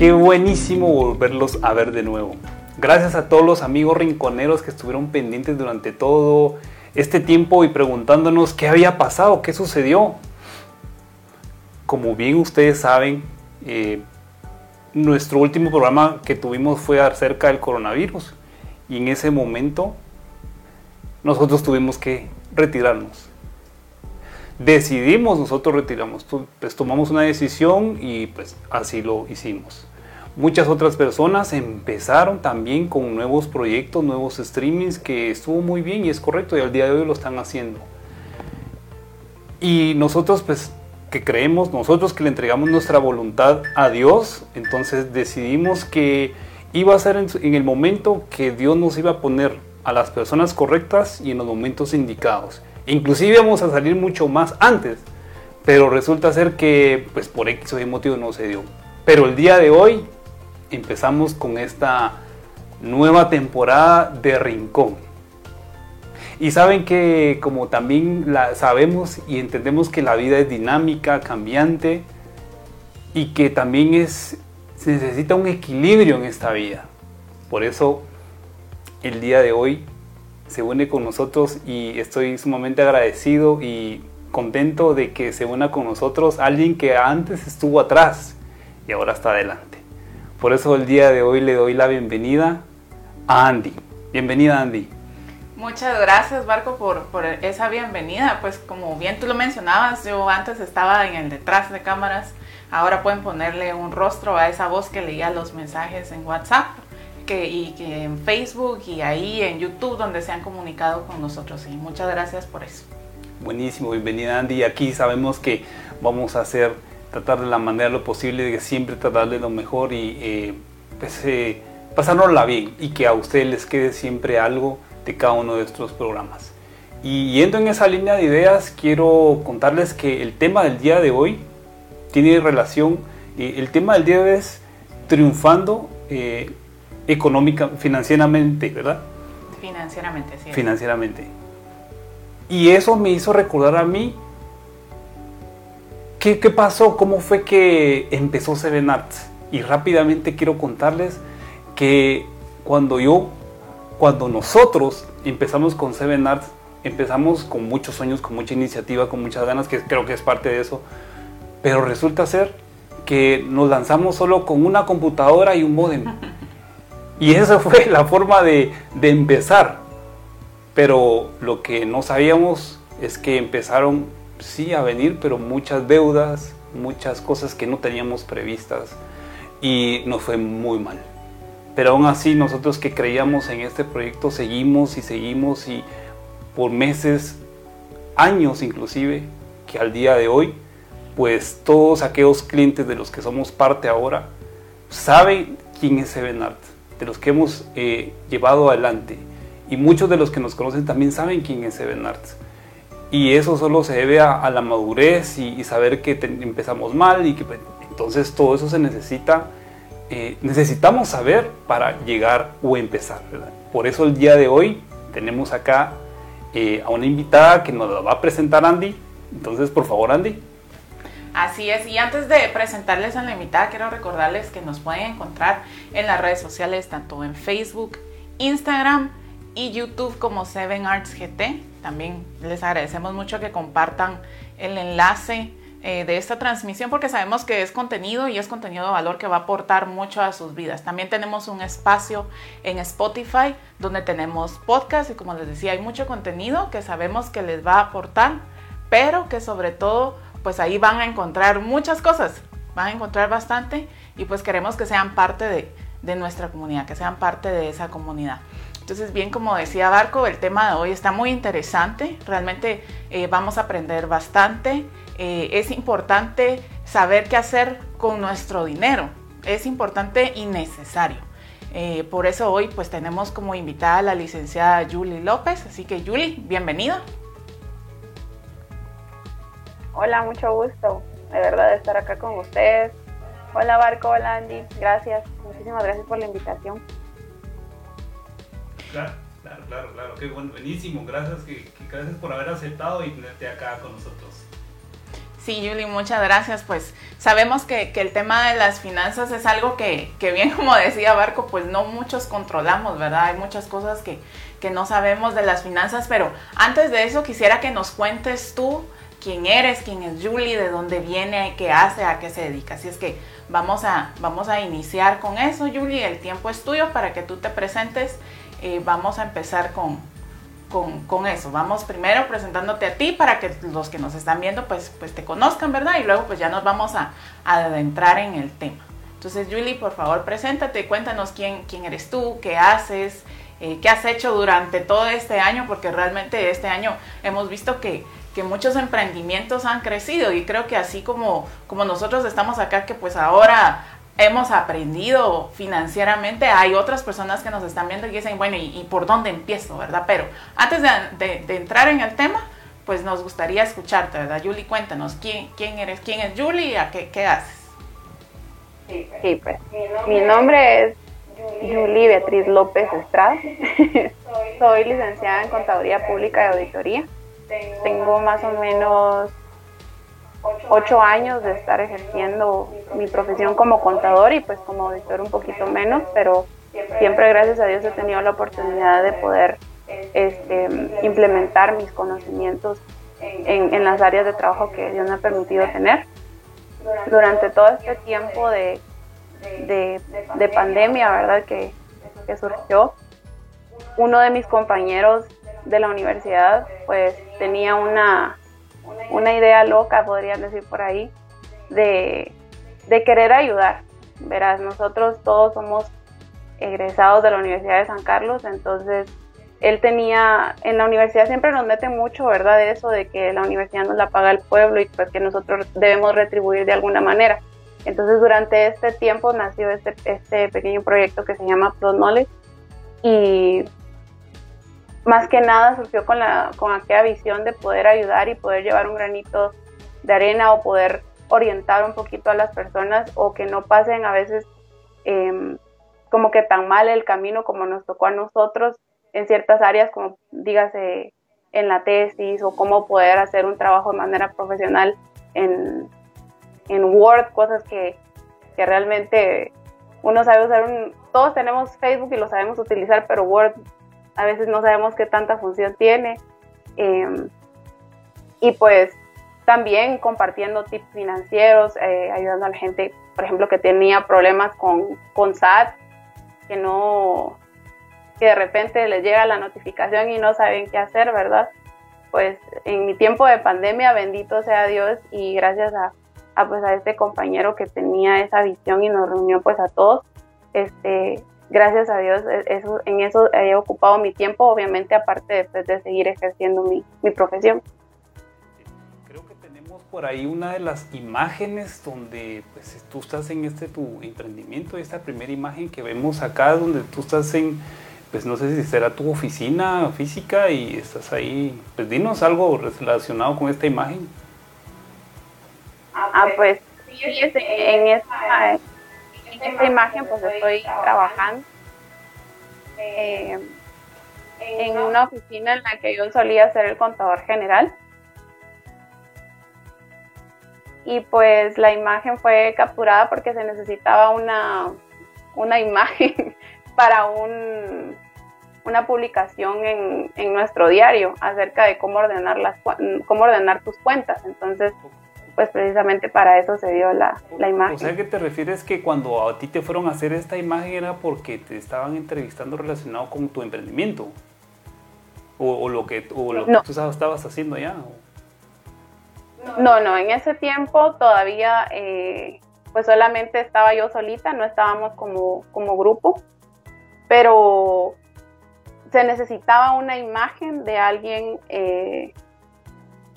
Qué buenísimo volverlos a ver de nuevo. Gracias a todos los amigos rinconeros que estuvieron pendientes durante todo este tiempo y preguntándonos qué había pasado, qué sucedió. Como bien ustedes saben, eh, nuestro último programa que tuvimos fue acerca del coronavirus y en ese momento nosotros tuvimos que retirarnos. Decidimos, nosotros retiramos, pues tomamos una decisión y pues así lo hicimos. Muchas otras personas empezaron también con nuevos proyectos, nuevos streamings que estuvo muy bien y es correcto y al día de hoy lo están haciendo. Y nosotros pues que creemos, nosotros que le entregamos nuestra voluntad a Dios, entonces decidimos que iba a ser en, el momento que Dios nos iba a poner a las personas correctas y en los momentos indicados. Inclusive íbamos a salir mucho más antes, pero resulta ser que pues por X o Y motivo no se dio. Pero el día de hoy empezamos con esta nueva temporada de Rincón. Y saben que como también sabemos y entendemos que la vida es dinámica, cambiante y que también es se necesita un equilibrio en esta vida. Por eso el día de hoy se une con nosotros y estoy sumamente agradecido y contento de que se una con nosotros alguien que antes estuvo atrás y ahora está adelante. Por eso el día de hoy le doy la bienvenida a Andy. Bienvenida Andy. Muchas gracias, Barco, por, por, esa bienvenida. Pues como bien tú lo mencionabas, yo antes estaba en el detrás de cámaras. Ahora pueden ponerle un rostro a esa voz que leía los mensajes en WhatsApp que, y que en Facebook y ahí en YouTube donde se han comunicado con nosotros. Y muchas gracias por eso. Buenísimo, bienvenida Andy. Aquí sabemos que vamos a hacer, tratar de la manera lo posible de siempre tratarle lo mejor y eh, pues, eh, pasárnosla bien y que a ustedes les quede siempre algo de cada uno de estos programas. Y yendo en esa línea de ideas, quiero contarles que el tema del día de hoy tiene relación, eh, el tema del día de hoy es triunfando eh, económica, financieramente, ¿verdad? Financieramente, sí. Financieramente. Y eso me hizo recordar a mí qué, qué pasó, cómo fue que empezó Seven Arts. Y rápidamente quiero contarles que cuando yo cuando nosotros empezamos con Seven Arts, empezamos con muchos sueños, con mucha iniciativa, con muchas ganas, que creo que es parte de eso, pero resulta ser que nos lanzamos solo con una computadora y un modem. Y esa fue la forma de, de empezar. Pero lo que no sabíamos es que empezaron, sí, a venir, pero muchas deudas, muchas cosas que no teníamos previstas y nos fue muy mal. Pero aún así nosotros que creíamos en este proyecto seguimos y seguimos y por meses, años inclusive, que al día de hoy, pues todos aquellos clientes de los que somos parte ahora saben quién es Seven de los que hemos eh, llevado adelante. Y muchos de los que nos conocen también saben quién es Seven Art. Y eso solo se debe a, la madurez y, saber que empezamos mal y que pues, entonces todo eso se necesita eh, necesitamos saber para llegar o empezar. Por eso el día de hoy tenemos acá eh, a una invitada que nos va a presentar Andy. Entonces, por favor, Andy. Así es, y antes de presentarles a la invitada, quiero recordarles que nos pueden encontrar en las redes sociales, tanto en Facebook, Instagram y YouTube como Seven Arts GT. También les agradecemos mucho que compartan el enlace eh, de esta transmisión porque sabemos que es contenido y es contenido de valor que va a aportar mucho a sus vidas. También tenemos un espacio en Spotify donde tenemos podcast y como les decía hay mucho contenido que sabemos que les va a aportar, pero que sobre todo pues ahí van a encontrar muchas cosas, van a encontrar bastante y pues queremos que sean parte de, de nuestra comunidad, que sean parte de esa comunidad. Entonces, bien como decía Barco, el tema de hoy está muy interesante, realmente eh, vamos a aprender bastante. Eh, es importante saber qué hacer con nuestro dinero. Es importante y necesario. Eh, por eso hoy pues tenemos como invitada a la licenciada Julie López. Así que Julie, bienvenida. Hola, mucho gusto de verdad de estar acá con ustedes. Hola Barco, hola Andy, gracias. Muchísimas gracias por la invitación. Claro, claro, claro. Qué buenísimo. Gracias, gracias por haber aceptado y tenerte acá con nosotros. Sí, Julie, muchas gracias. Pues sabemos que, el tema de las finanzas es algo que, bien como decía Barco, pues no muchos controlamos, ¿verdad? Hay muchas cosas que, que no sabemos de las finanzas, pero antes de eso quisiera que nos cuentes tú quién eres, quién es Julie, de dónde viene, qué hace, a qué se dedica. Así es que vamos a, vamos a iniciar con eso, Julie. El tiempo es tuyo para que tú te presentes. Eh, vamos a empezar con, con, eso. Vamos primero presentándote a ti para que los que nos están viendo pues, pues te conozcan, ¿verdad? Y luego pues ya nos vamos a, adentrar en el tema. Entonces, Julie, por favor, preséntate, cuéntanos quién, quién eres tú, qué haces, eh, qué has hecho durante todo este año, porque realmente este año hemos visto que, que muchos emprendimientos han crecido y creo que así como, como nosotros estamos acá, que pues ahora hemos aprendido financieramente, hay otras personas que nos están viendo y dicen, bueno, ¿y, por dónde empiezo, verdad? Pero antes de, entrar en el tema, pues nos gustaría escucharte, ¿verdad? Julie, cuéntanos, ¿quién, quién eres? ¿Quién es Julie y a qué, qué haces? Sí, pues mi nombre es Julie Beatriz López Estrada. Soy licenciada en Contaduría Pública y Auditoría. Tengo más o menos ocho años de estar ejerciendo mi profesión como contador y pues como auditor un poquito menos, pero siempre gracias a Dios he tenido la oportunidad de poder este, implementar mis conocimientos en, las áreas de trabajo que Dios me ha permitido tener. Durante todo este tiempo de, de, pandemia, ¿verdad? Que, que surgió, uno de mis compañeros de la universidad pues tenía una una idea loca, podrían decir por ahí, de, querer ayudar. Verás, nosotros todos somos egresados de la Universidad de San Carlos, entonces él tenía, en la universidad siempre nos mete mucho, ¿verdad? Eso de que la universidad nos la paga el pueblo y pues que nosotros debemos retribuir de alguna manera. Entonces durante este tiempo nació este, este pequeño proyecto que se llama Pro Knowledge y más que nada surgió con, la, con aquella visión de poder ayudar y poder llevar un granito de arena o poder orientar un poquito a las personas o que no pasen a veces em, como que tan mal el camino como nos tocó a nosotros en ciertas áreas como dígase en la tesis o cómo poder hacer un trabajo de manera profesional en, en Word, cosas que, que realmente uno sabe usar un, todos tenemos Facebook y lo sabemos utilizar, pero Word a veces no sabemos qué tanta función tiene. Em, y pues también compartiendo tips financieros, eh, ayudando a la gente, por ejemplo, que tenía problemas con, con SAT, que no, que de repente les llega la notificación y no saben qué hacer, ¿verdad? Pues en mi tiempo de pandemia, bendito sea Dios y gracias a, a, pues a este compañero que tenía esa visión y nos reunió pues a todos, este, gracias a Dios, e, eso, en eso he ocupado mi tiempo, obviamente, aparte de, pues, de seguir ejerciendo mi, mi, profesión. Creo que tenemos por ahí una de las imágenes donde pues, tú estás en este tu emprendimiento, esta primera imagen que vemos acá, donde tú estás en, pues no sé si será tu oficina física y estás ahí, pues dinos algo relacionado con esta imagen. Ah, pues sí, en esta esta imagen pues estoy trabajando eh, en una oficina en la que yo solía ser el contador general. Y pues la imagen fue capturada porque se necesitaba una, una imagen para un, una publicación en, en, nuestro diario acerca de cómo ordenar, las, cómo ordenar tus cuentas. Entonces pues precisamente para eso se dio la, la imagen. O sea, que te refieres que cuando a ti te fueron a hacer esta imagen era porque te estaban entrevistando relacionado con tu emprendimiento? ¿O, lo que, o lo que tú estabas haciendo ya? No, no, en ese tiempo todavía eh, pues solamente estaba yo solita, no estábamos como, como grupo, pero se necesitaba una imagen de alguien eh,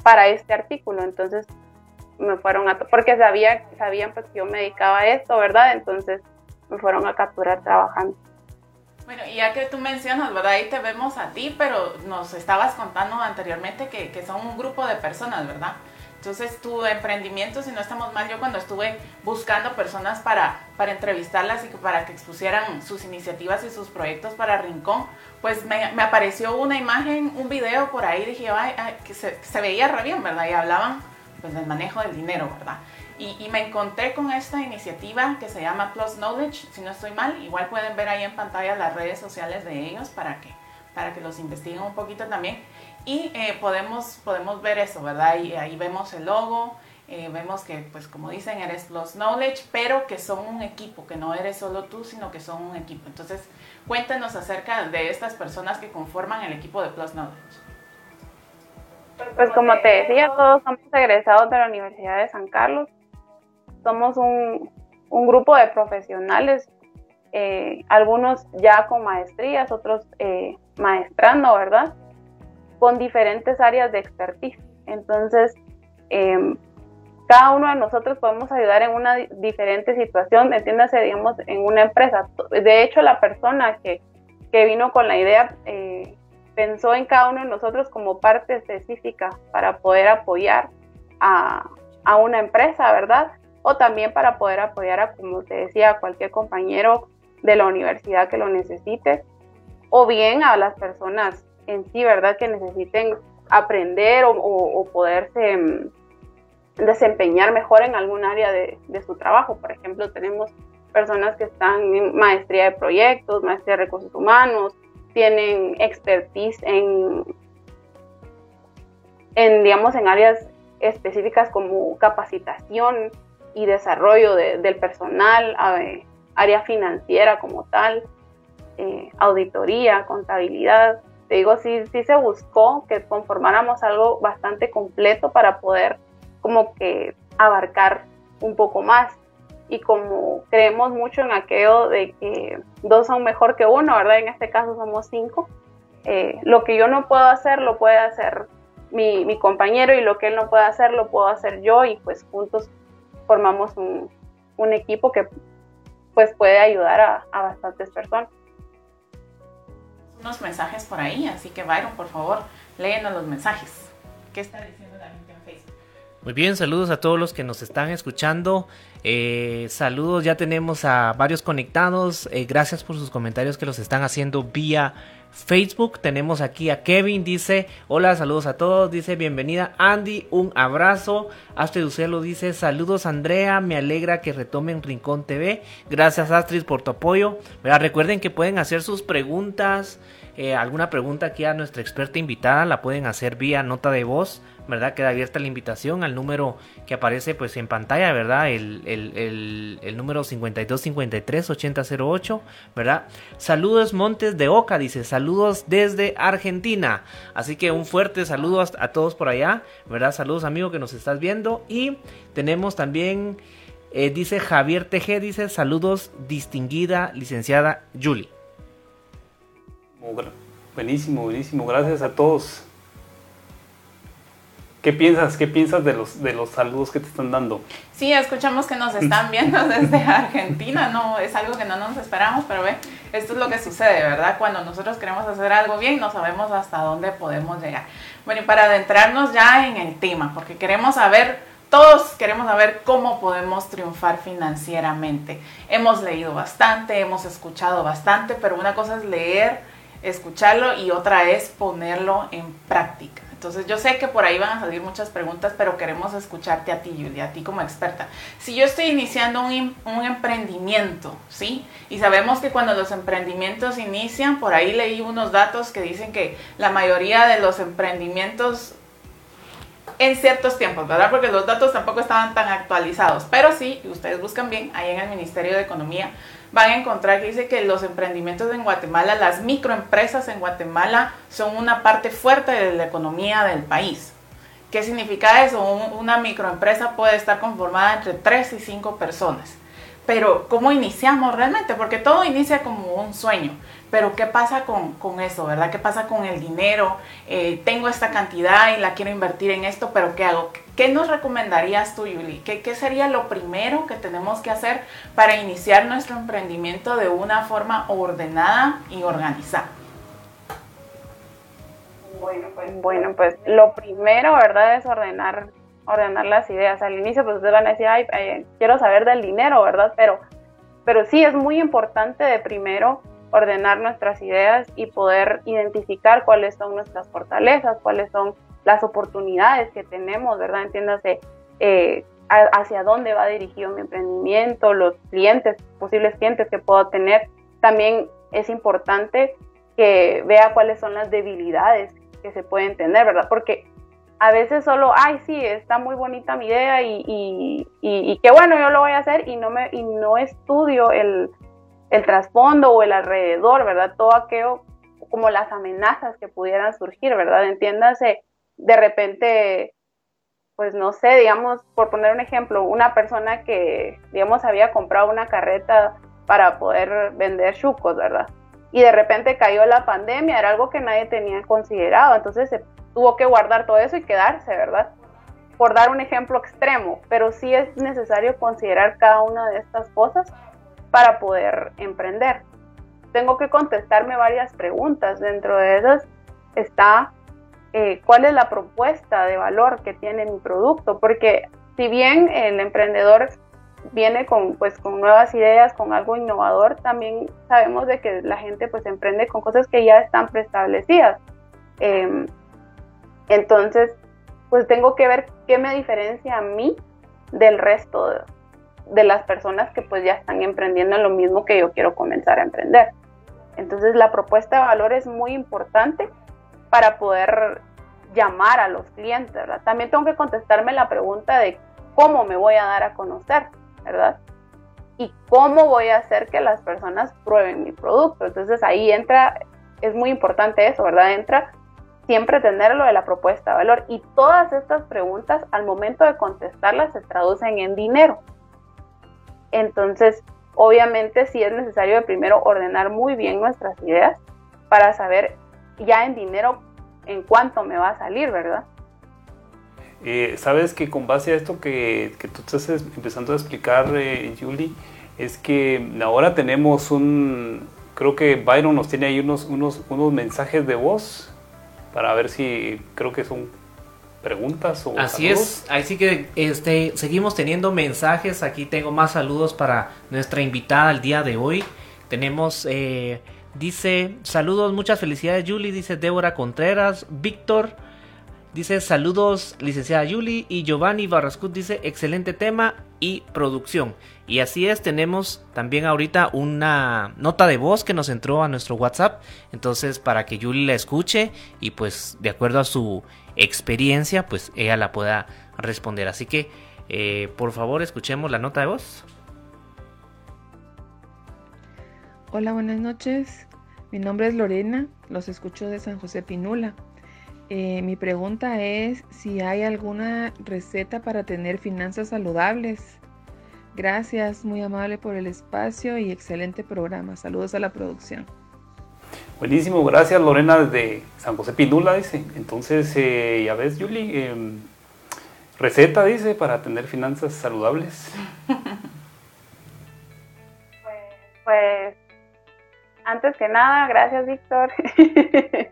para este artículo, entonces me fueron a, porque sabía, sabían pues que yo me dedicaba a esto, ¿verdad? Entonces me fueron a capturar trabajando. Bueno, y ya que tú mencionas, ¿verdad? Ahí te vemos a ti, pero nos estabas contando anteriormente que, que son un grupo de personas, ¿verdad? Entonces tu emprendimiento, si no estamos mal, yo cuando estuve buscando personas para, para entrevistarlas y para que expusieran sus iniciativas y sus proyectos para Rincón, pues me, me apareció una imagen, un video por ahí, dije, ay, que se, se, veía re bien, ¿verdad? Y hablaban pues, del manejo del dinero, ¿verdad? Y, me encontré con esta iniciativa que se llama Plus Knowledge, si no estoy mal, igual pueden ver ahí en pantalla las redes sociales de ellos para que, para que los investiguen un poquito también. Y eh, podemos, podemos ver eso, ¿verdad? Y ahí vemos el logo, eh, vemos que, pues como dicen, eres Plus Knowledge, pero que son un equipo, que no eres solo tú, sino que son un equipo. Entonces, cuéntanos acerca de estas personas que conforman el equipo de Plus Knowledge. Pues como te decía, todos somos egresados de la Universidad de San Carlos. Somos un, grupo de profesionales, eh, algunos ya con maestrías, otros eh, maestrando, ¿verdad? Con diferentes áreas de expertise. Entonces, eh, cada uno de nosotros podemos ayudar en una diferente situación, entiéndase, digamos, en una empresa. De hecho, la persona que, que vino con la idea eh, pensó en cada uno de nosotros como parte específica para poder apoyar a, a, una empresa, ¿verdad? O también para poder apoyar a, como te decía, a cualquier compañero de la universidad que lo necesite, o bien a las personas en sí, ¿verdad? Que necesiten aprender o, o, poderse mm, desempeñar mejor en algún área de, su trabajo. Por ejemplo, tenemos personas que están en maestría de proyectos, maestría de recursos humanos, tienen expertise en, en digamos, en áreas específicas como capacitación y desarrollo del personal, área financiera como tal, eh, auditoría, contabilidad. Te digo, sí, sí se buscó que conformáramos algo bastante completo para poder como que abarcar un poco más. Y como creemos mucho en aquello de que dos son mejor que uno, ¿verdad? En este caso somos cinco. Eh, lo que yo no puedo hacer, lo puede hacer mi, mi, compañero y lo que él no puede hacer, lo puedo hacer yo y pues juntos formamos un, un equipo que pues puede ayudar a, a bastantes personas. Unos mensajes por ahí, así que Byron, por favor, léenos los mensajes. ¿Qué está diciendo? Muy bien, saludos a todos los que nos están escuchando. Eh, saludos, ya tenemos a varios conectados. Eh, gracias por sus comentarios que los están haciendo vía Facebook. Tenemos aquí a Kevin, dice, hola, saludos a todos, dice, bienvenida Andy, un abrazo. Astrid Ucelo dice, saludos Andrea, me alegra que retomen Rincón TV. Gracias Astrid por tu apoyo. Recuerden que pueden hacer sus preguntas, eh, alguna pregunta aquí a nuestra experta invitada, la pueden hacer vía nota de voz ¿verdad? Queda abierta la invitación al número que aparece pues en pantalla, ¿verdad? El, el, el, número 5253-8008, ¿verdad? Saludos Montes de Oca, dice, saludos desde Argentina. Así que un fuerte saludo a, todos por allá, ¿verdad? Saludos amigo que nos estás viendo. Y tenemos también, eh, dice Javier TG, dice, saludos distinguida licenciada Julie. Buenísimo, buenísimo. Gracias a todos. ¿Qué piensas? ¿Qué piensas de los, de los saludos que te están dando? Sí, escuchamos que nos están viendo desde Argentina, no, es algo que no nos esperamos, pero ve, esto es lo que sucede, ¿verdad? Cuando nosotros queremos hacer algo bien, no sabemos hasta dónde podemos llegar. Bueno, y para adentrarnos ya en el tema, porque queremos saber, todos queremos saber cómo podemos triunfar financieramente. Hemos leído bastante, hemos escuchado bastante, pero una cosa es leer, escucharlo y otra es ponerlo en práctica. Entonces yo sé que por ahí van a salir muchas preguntas, pero queremos escucharte a ti, Julia, a ti como experta. Si yo estoy iniciando un, un, emprendimiento, ¿sí? Y sabemos que cuando los emprendimientos inician, por ahí leí unos datos que dicen que la mayoría de los emprendimientos en ciertos tiempos, ¿verdad? Porque los datos tampoco estaban tan actualizados, pero sí, ustedes buscan bien, ahí en el Ministerio de Economía van a encontrar que dice que los emprendimientos en Guatemala, las microempresas en Guatemala son una parte fuerte de la economía del país. ¿Qué significa eso? Una microempresa puede estar conformada entre 3 y 5 personas. Pero ¿cómo iniciamos realmente? Porque todo inicia como un sueño. Pero ¿qué pasa con, con eso, verdad? ¿Qué pasa con el dinero? Eh, tengo esta cantidad y la quiero invertir en esto, pero ¿qué hago? ¿Qué nos recomendarías tú, Yuli? ¿Qué, ¿Qué sería lo primero que tenemos que hacer para iniciar nuestro emprendimiento de una forma ordenada y organizada? Bueno, pues, bueno, pues lo primero, ¿verdad? Es ordenar, ordenar las ideas. Al inicio, pues ustedes van a decir, ay, eh, quiero saber del dinero, ¿verdad? Pero, pero sí es muy importante de primero ordenar nuestras ideas y poder identificar cuáles son nuestras fortalezas, cuáles son las oportunidades que tenemos, ¿verdad? Entiéndase eh, hacia dónde va dirigido mi emprendimiento, los clientes, posibles clientes que puedo tener. También es importante que vea cuáles son las debilidades que se pueden tener, ¿verdad? Porque a veces solo, ay, sí, está muy bonita mi idea y, y, y, qué bueno, yo lo voy a hacer y no, me, y no estudio el, el trasfondo o el alrededor, ¿verdad? Todo aquello como las amenazas que pudieran surgir, ¿verdad? Entiéndase, de repente, pues no sé, digamos, por poner un ejemplo, una persona que, digamos, había comprado una carreta para poder vender chucos, ¿verdad? Y de repente cayó la pandemia, era algo que nadie tenía considerado, entonces se tuvo que guardar todo eso y quedarse, ¿verdad? Por dar un ejemplo extremo, pero sí es necesario considerar cada una de estas cosas para poder emprender tengo que contestarme varias preguntas. Dentro de esas está eh, cuál es la propuesta de valor que tiene mi producto, porque si bien el emprendedor viene con, pues, con nuevas ideas, con algo innovador, también sabemos de que la gente pues emprende con cosas que ya están preestablecidas. Em, entonces, pues tengo que ver qué me diferencia a mí del resto de, las personas que pues ya están emprendiendo en lo mismo que yo quiero comenzar a emprender. Entonces la propuesta de valor es muy importante para poder llamar a los clientes. También tengo que contestarme la pregunta de cómo me voy a dar a conocer, ¿verdad? Y cómo voy a hacer que las personas prueben mi producto. Entonces ahí entra, es muy importante eso, ¿verdad? Entra siempre tener lo de la propuesta de valor. Y todas estas preguntas, al momento de contestarlas, se traducen en dinero. Entonces, Obviamente sí es necesario de primero ordenar muy bien nuestras ideas para saber ya en dinero en cuánto me va a salir, ¿verdad? Eh, Sabes que con base a esto que, que tú estás empezando a explicar, eh, Julie, es que ahora tenemos un, creo que Byron nos tiene ahí unos, unos, unos mensajes de voz para ver si, creo que son preguntas o Así es, así que este, seguimos teniendo mensajes, aquí tengo más saludos para nuestra invitada el día de hoy. Tenemos, eh, dice, saludos, muchas felicidades Julie, dice Débora Contreras, Víctor, dice saludos licenciada Julie y Giovanni Barrascut dice excelente tema y producción. Y así es, tenemos también ahorita una nota de voz que nos entró a nuestro WhatsApp, entonces para que Julie la escuche y pues de acuerdo a su experiencia, pues ella la pueda responder. Así que, eh, por favor, escuchemos la nota de voz. Hola, buenas noches. Mi nombre es Lorena, los escucho de San José Pinula. Eh, mi pregunta es si hay alguna receta para tener finanzas saludables. Gracias, muy amable por el espacio y excelente programa. Saludos a la producción. Buenísimo, gracias Lorena desde San José Pinula, dice. Entonces, eh, ya ves, Julie, em, receta, dice, para tener finanzas saludables. Pues, antes que nada, gracias Víctor.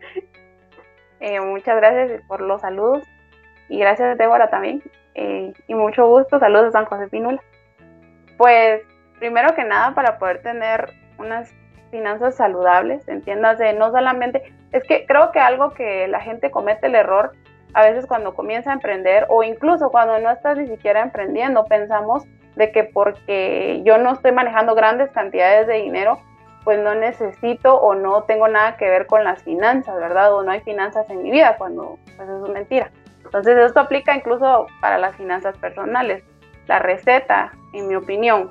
Eh, muchas gracias por los saludos y gracias Débora también. Eh, y mucho gusto, saludos de San José Pinula. Pues, primero que nada, para poder tener unas finanzas saludables, entiéndase, no solamente, es que creo que algo que la gente comete el error a veces cuando comienza a emprender o incluso cuando no estás ni siquiera emprendiendo, pensamos de que porque yo no estoy manejando grandes cantidades de dinero, pues no necesito o no tengo nada que ver con las finanzas, ¿verdad? O no hay finanzas en mi vida, cuando pues eso es mentira. Entonces esto aplica incluso para las finanzas personales. La receta, en mi opinión,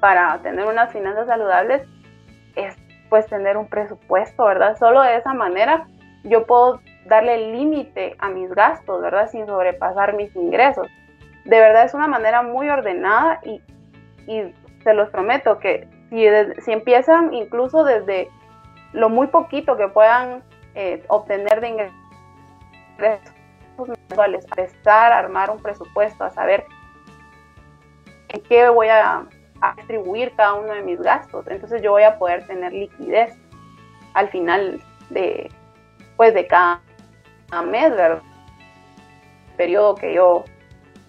para tener unas finanzas saludables es pues tener un presupuesto, ¿verdad? Solo de esa manera yo puedo darle límite a mis gastos, ¿verdad? Sin sobrepasar mis ingresos. De verdad es una manera muy ordenada y, y se los prometo que si, si, empiezan incluso desde lo muy poquito que puedan eh, obtener de ingresos mensuales, a estar, a armar un presupuesto, a saber en qué voy a a distribuir cada uno de mis gastos. Entonces yo voy a poder tener liquidez al final de, pues de cada, mes, ¿verdad? Periodo que yo,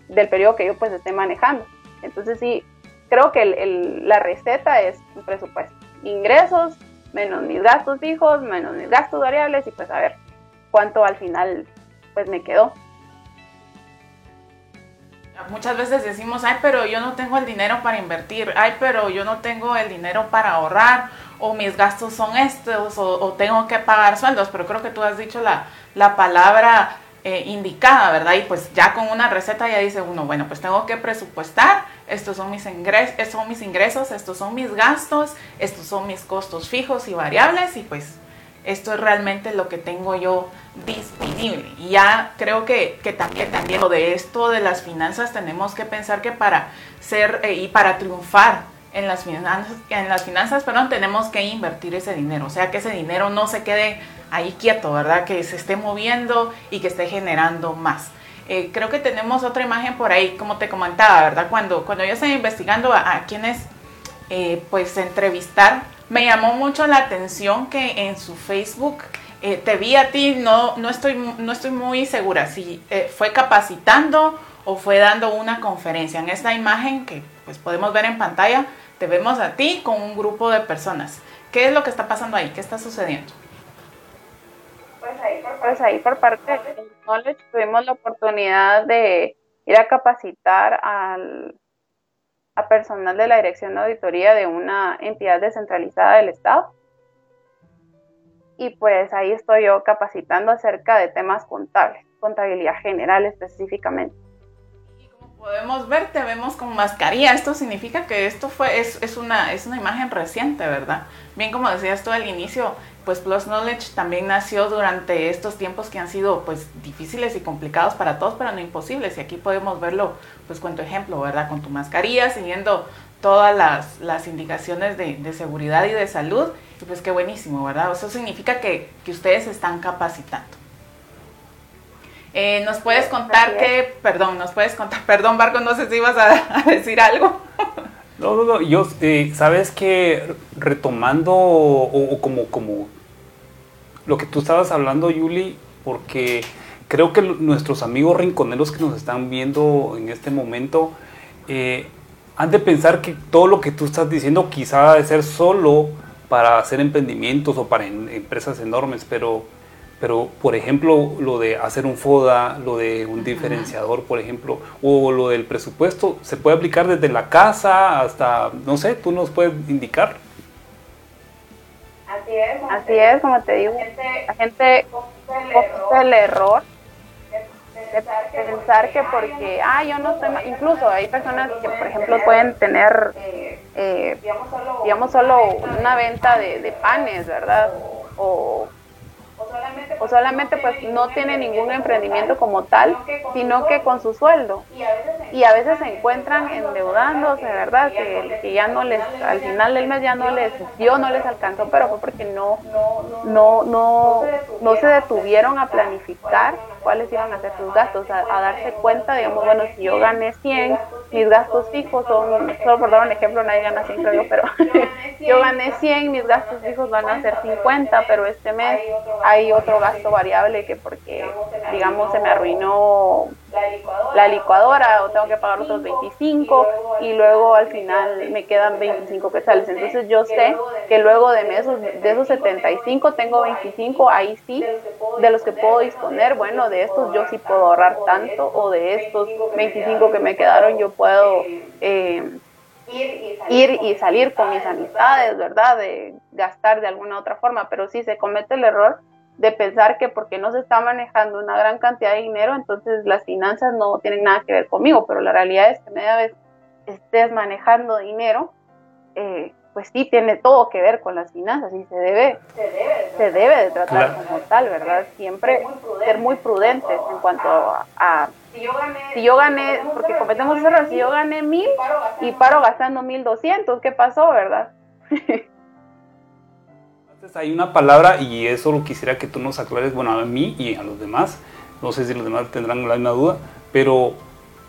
del periodo que yo pues esté manejando. Entonces sí, creo que la receta es un presupuesto. Ingresos menos mis gastos fijos, menos mis gastos variables y pues a ver cuánto al final pues me quedó. Muchas veces decimos, ay, pero yo no tengo el dinero para invertir, ay, pero yo no tengo el dinero para ahorrar, o mis gastos son estos, o, tengo que pagar sueldos, pero creo que tú has dicho la, la palabra eh, indicada, ¿verdad? Y pues ya con una receta ya dice uno, bueno, pues tengo que presupuestar, estos son mis, ingresos, estos son mis ingresos, estos son mis gastos, estos son mis costos fijos y variables, y pues esto es realmente lo que tengo yo disponible. Y ya creo que, también, también lo de esto de las finanzas tenemos que pensar que para ser eh, y para triunfar en las finanzas, en las finanzas, perdón, tenemos que invertir ese dinero. O sea, que ese dinero no se quede ahí quieto, ¿verdad? Que se esté moviendo y que esté generando más. Eh, creo que tenemos otra imagen por ahí, como te comentaba, ¿verdad? Cuando, cuando yo estaba investigando a, quienes, eh, pues, entrevistar, me llamó mucho la atención que en su Facebook eh, te vi a ti, no, no, estoy, no estoy muy segura si fue capacitando o fue dando una conferencia. En esta imagen que pues podemos ver en pantalla, te vemos a ti con un grupo de personas. ¿Qué es lo que está pasando ahí? ¿Qué está sucediendo? Pues ahí pues ahí por parte de Knowledge tuvimos la oportunidad de ir a capacitar al, a personal de la Dirección de Auditoría de una entidad descentralizada del Estado. Y pues ahí estoy yo capacitando acerca de temas contables, contabilidad general específicamente. Y como podemos ver, te vemos con mascarilla. Esto significa que esto fue, es, es, una, es una imagen reciente, ¿verdad? Bien como decías tú al inicio, pues Plus Knowledge también nació durante estos tiempos que han sido pues difíciles y complicados para todos, pero no imposibles. Y aquí podemos verlo pues con tu ejemplo, ¿verdad? Con tu mascarilla, siguiendo todas las, indicaciones de, seguridad y de salud. Y pues qué buenísimo, ¿verdad? Eso significa que, ustedes están capacitando. Eh, ¿Nos puedes contar que, perdón, nos puedes contar, perdón Barco, no sé si ibas a, decir algo? No, no, no, yo, eh, sabes que retomando o, como, como lo que tú estabas hablando, Yuli, porque creo que nuestros amigos rinconeros que nos están viendo en este momento eh, han de pensar que todo lo que tú estás diciendo quizá debe ser solo para hacer emprendimientos o para empresas enormes, pero, pero por ejemplo lo de hacer un FODA, lo de un diferenciador, por ejemplo, o lo del presupuesto, se puede aplicar desde la casa hasta, no sé, tú nos puedes indicar. Así es, Así es como te digo, la gente comete el error de pensar que porque, ah, yo no estoy, incluso hay personas que, por ejemplo, pueden tener, eh, digamos, solo una venta de, de panes, ¿verdad? O o solamente pues no tiene ningún emprendimiento como tal, sino que con su sueldo. Y a veces se encuentran endeudándose, ¿verdad? Que, ya no les, al final del mes ya no les dio, no les alcanzó, pero fue porque no, no, no, no se detuvieron a planificar cuáles iban a ser sus gastos, a, darse cuenta, digamos, bueno, si yo gané 100, mis gastos fijos son, solo por dar un ejemplo, nadie gana 100 creo yo, pero yo gané 100, mis gastos fijos van a ser 50, pero este mes hay otro gasto variable que porque, digamos, se me arruinó la licuadora o tengo que pagar otros 25 y luego al final me quedan 25 quetzales. Entonces yo sé que luego de esos, de esos 75 tengo 25, ahí sí, de los que puedo disponer, bueno, de estos yo sí puedo ahorrar tanto o de estos 25 que me quedaron yo puedo... Eh, ir y salir con mis amistades, ¿verdad? De gastar de alguna otra forma, pero si se comete el error de pensar que porque no se está manejando una gran cantidad de dinero, entonces las finanzas no tienen nada que ver conmigo, pero la realidad es que media vez estés manejando dinero, eh, pues sí tiene todo que ver con las finanzas y se debe, se debe, de tratar como tal, ¿verdad? Siempre ser muy prudentes en cuanto a, si yo gané, porque cometemos error, si yo gané mil y paro gastando mil doscientos, ¿qué pasó, verdad? hay una palabra y eso lo quisiera que tú nos aclares, bueno, a mí y a los demás, no sé si los demás tendrán la misma duda, pero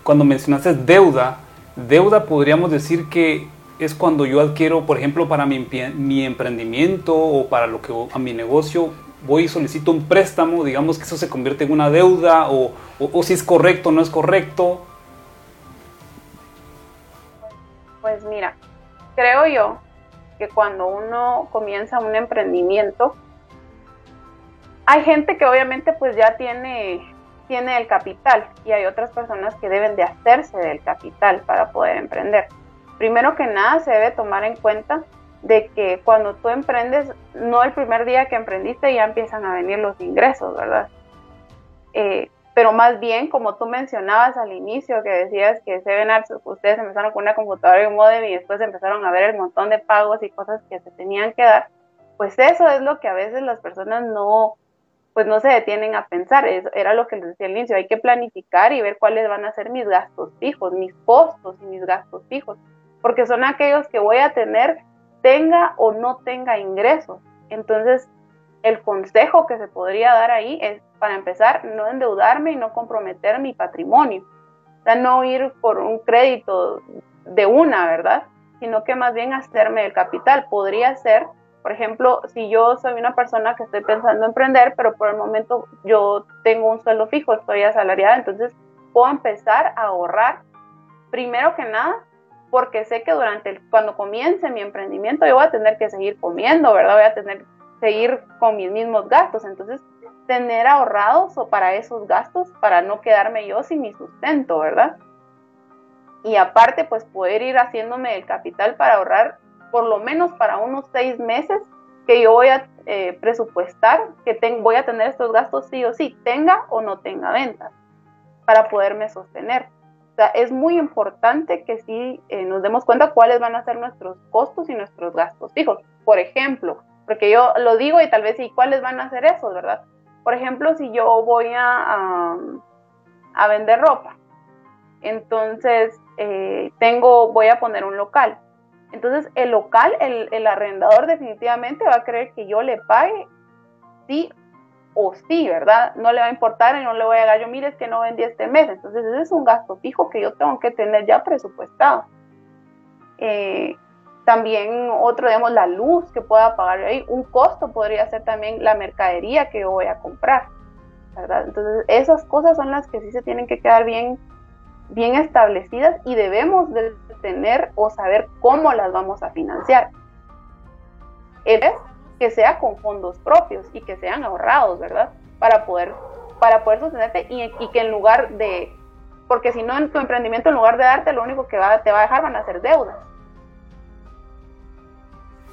cuando mencionaste deuda, deuda podríamos decir que es cuando yo adquiero, por ejemplo, para mi, mi emprendimiento o para lo que a mi negocio, voy y solicito un préstamo, digamos que eso se convierte en una deuda o, o si es correcto o no es correcto. Pues mira, creo yo cuando uno comienza un emprendimiento, hay gente que obviamente pues ya tiene tiene el capital y hay otras personas que deben de hacerse del capital para poder emprender. Primero que nada se debe tomar en cuenta de que cuando tú emprendes, no el primer día que emprendiste ya empiezan a venir los ingresos, ¿verdad? Eh, pero más bien, como tú mencionabas al inicio, que decías que Seven Arts, ustedes empezaron con una computadora y un modem y después empezaron a ver el montón de pagos y cosas que se tenían que dar, pues eso es lo que a veces las personas no, pues no se detienen a pensar. Eso era lo que les decía al inicio, hay que planificar y ver cuáles van a ser mis gastos fijos, mis costos y mis gastos fijos, porque son aquellos que voy a tener tenga o no tenga ingresos. Entonces, el consejo que se podría dar ahí es, para empezar, no endeudarme y no comprometer mi patrimonio. O sea, no ir por un crédito de una, ¿verdad? Sino que más bien hacerme el capital. Podría ser, por ejemplo, si yo soy una persona que estoy pensando en emprender, pero por el momento yo tengo un sueldo fijo, estoy asalariada, entonces puedo empezar a ahorrar, primero que nada, porque sé que durante cuando comience mi emprendimiento yo voy a tener que seguir comiendo, ¿verdad? Voy a tener seguir con mis mismos gastos. Entonces, tener ahorrados o para esos gastos para no quedarme yo sin mi sustento, ¿verdad? Y aparte, pues poder ir haciéndome el capital para ahorrar por lo menos para unos seis meses que yo voy a eh, presupuestar que voy a tener estos gastos sí o sí, tenga o no tenga ventas, para poderme sostener. O sea, es muy importante que sí eh, nos demos cuenta cuáles van a ser nuestros costos y nuestros gastos fijos. Por ejemplo, porque yo lo digo y tal vez sí, ¿cuáles van a ser esos, verdad? Por ejemplo, si yo voy a, a, vender ropa, entonces eh, tengo, voy a poner un local. Entonces el local, el, el arrendador definitivamente va a querer que yo le pague sí o sí, ¿verdad? No le va a importar y no le voy a dar yo, mire, es que no vendí este mes. Entonces, ese es un gasto fijo que yo tengo que tener ya presupuestado. Eh, también otro, digamos, la luz que pueda pagar ahí. Un costo podría ser también la mercadería que voy a comprar, ¿verdad? Entonces, esas cosas son las que sí se tienen que quedar bien, bien establecidas y debemos de tener o saber cómo las vamos a financiar. Es que sea con fondos propios y que sean ahorrados, ¿verdad? Para poder, para poder sostenerte y, que en lugar de, porque si no en tu emprendimiento en lugar de darte, lo único que va, te va a dejar van a ser deudas.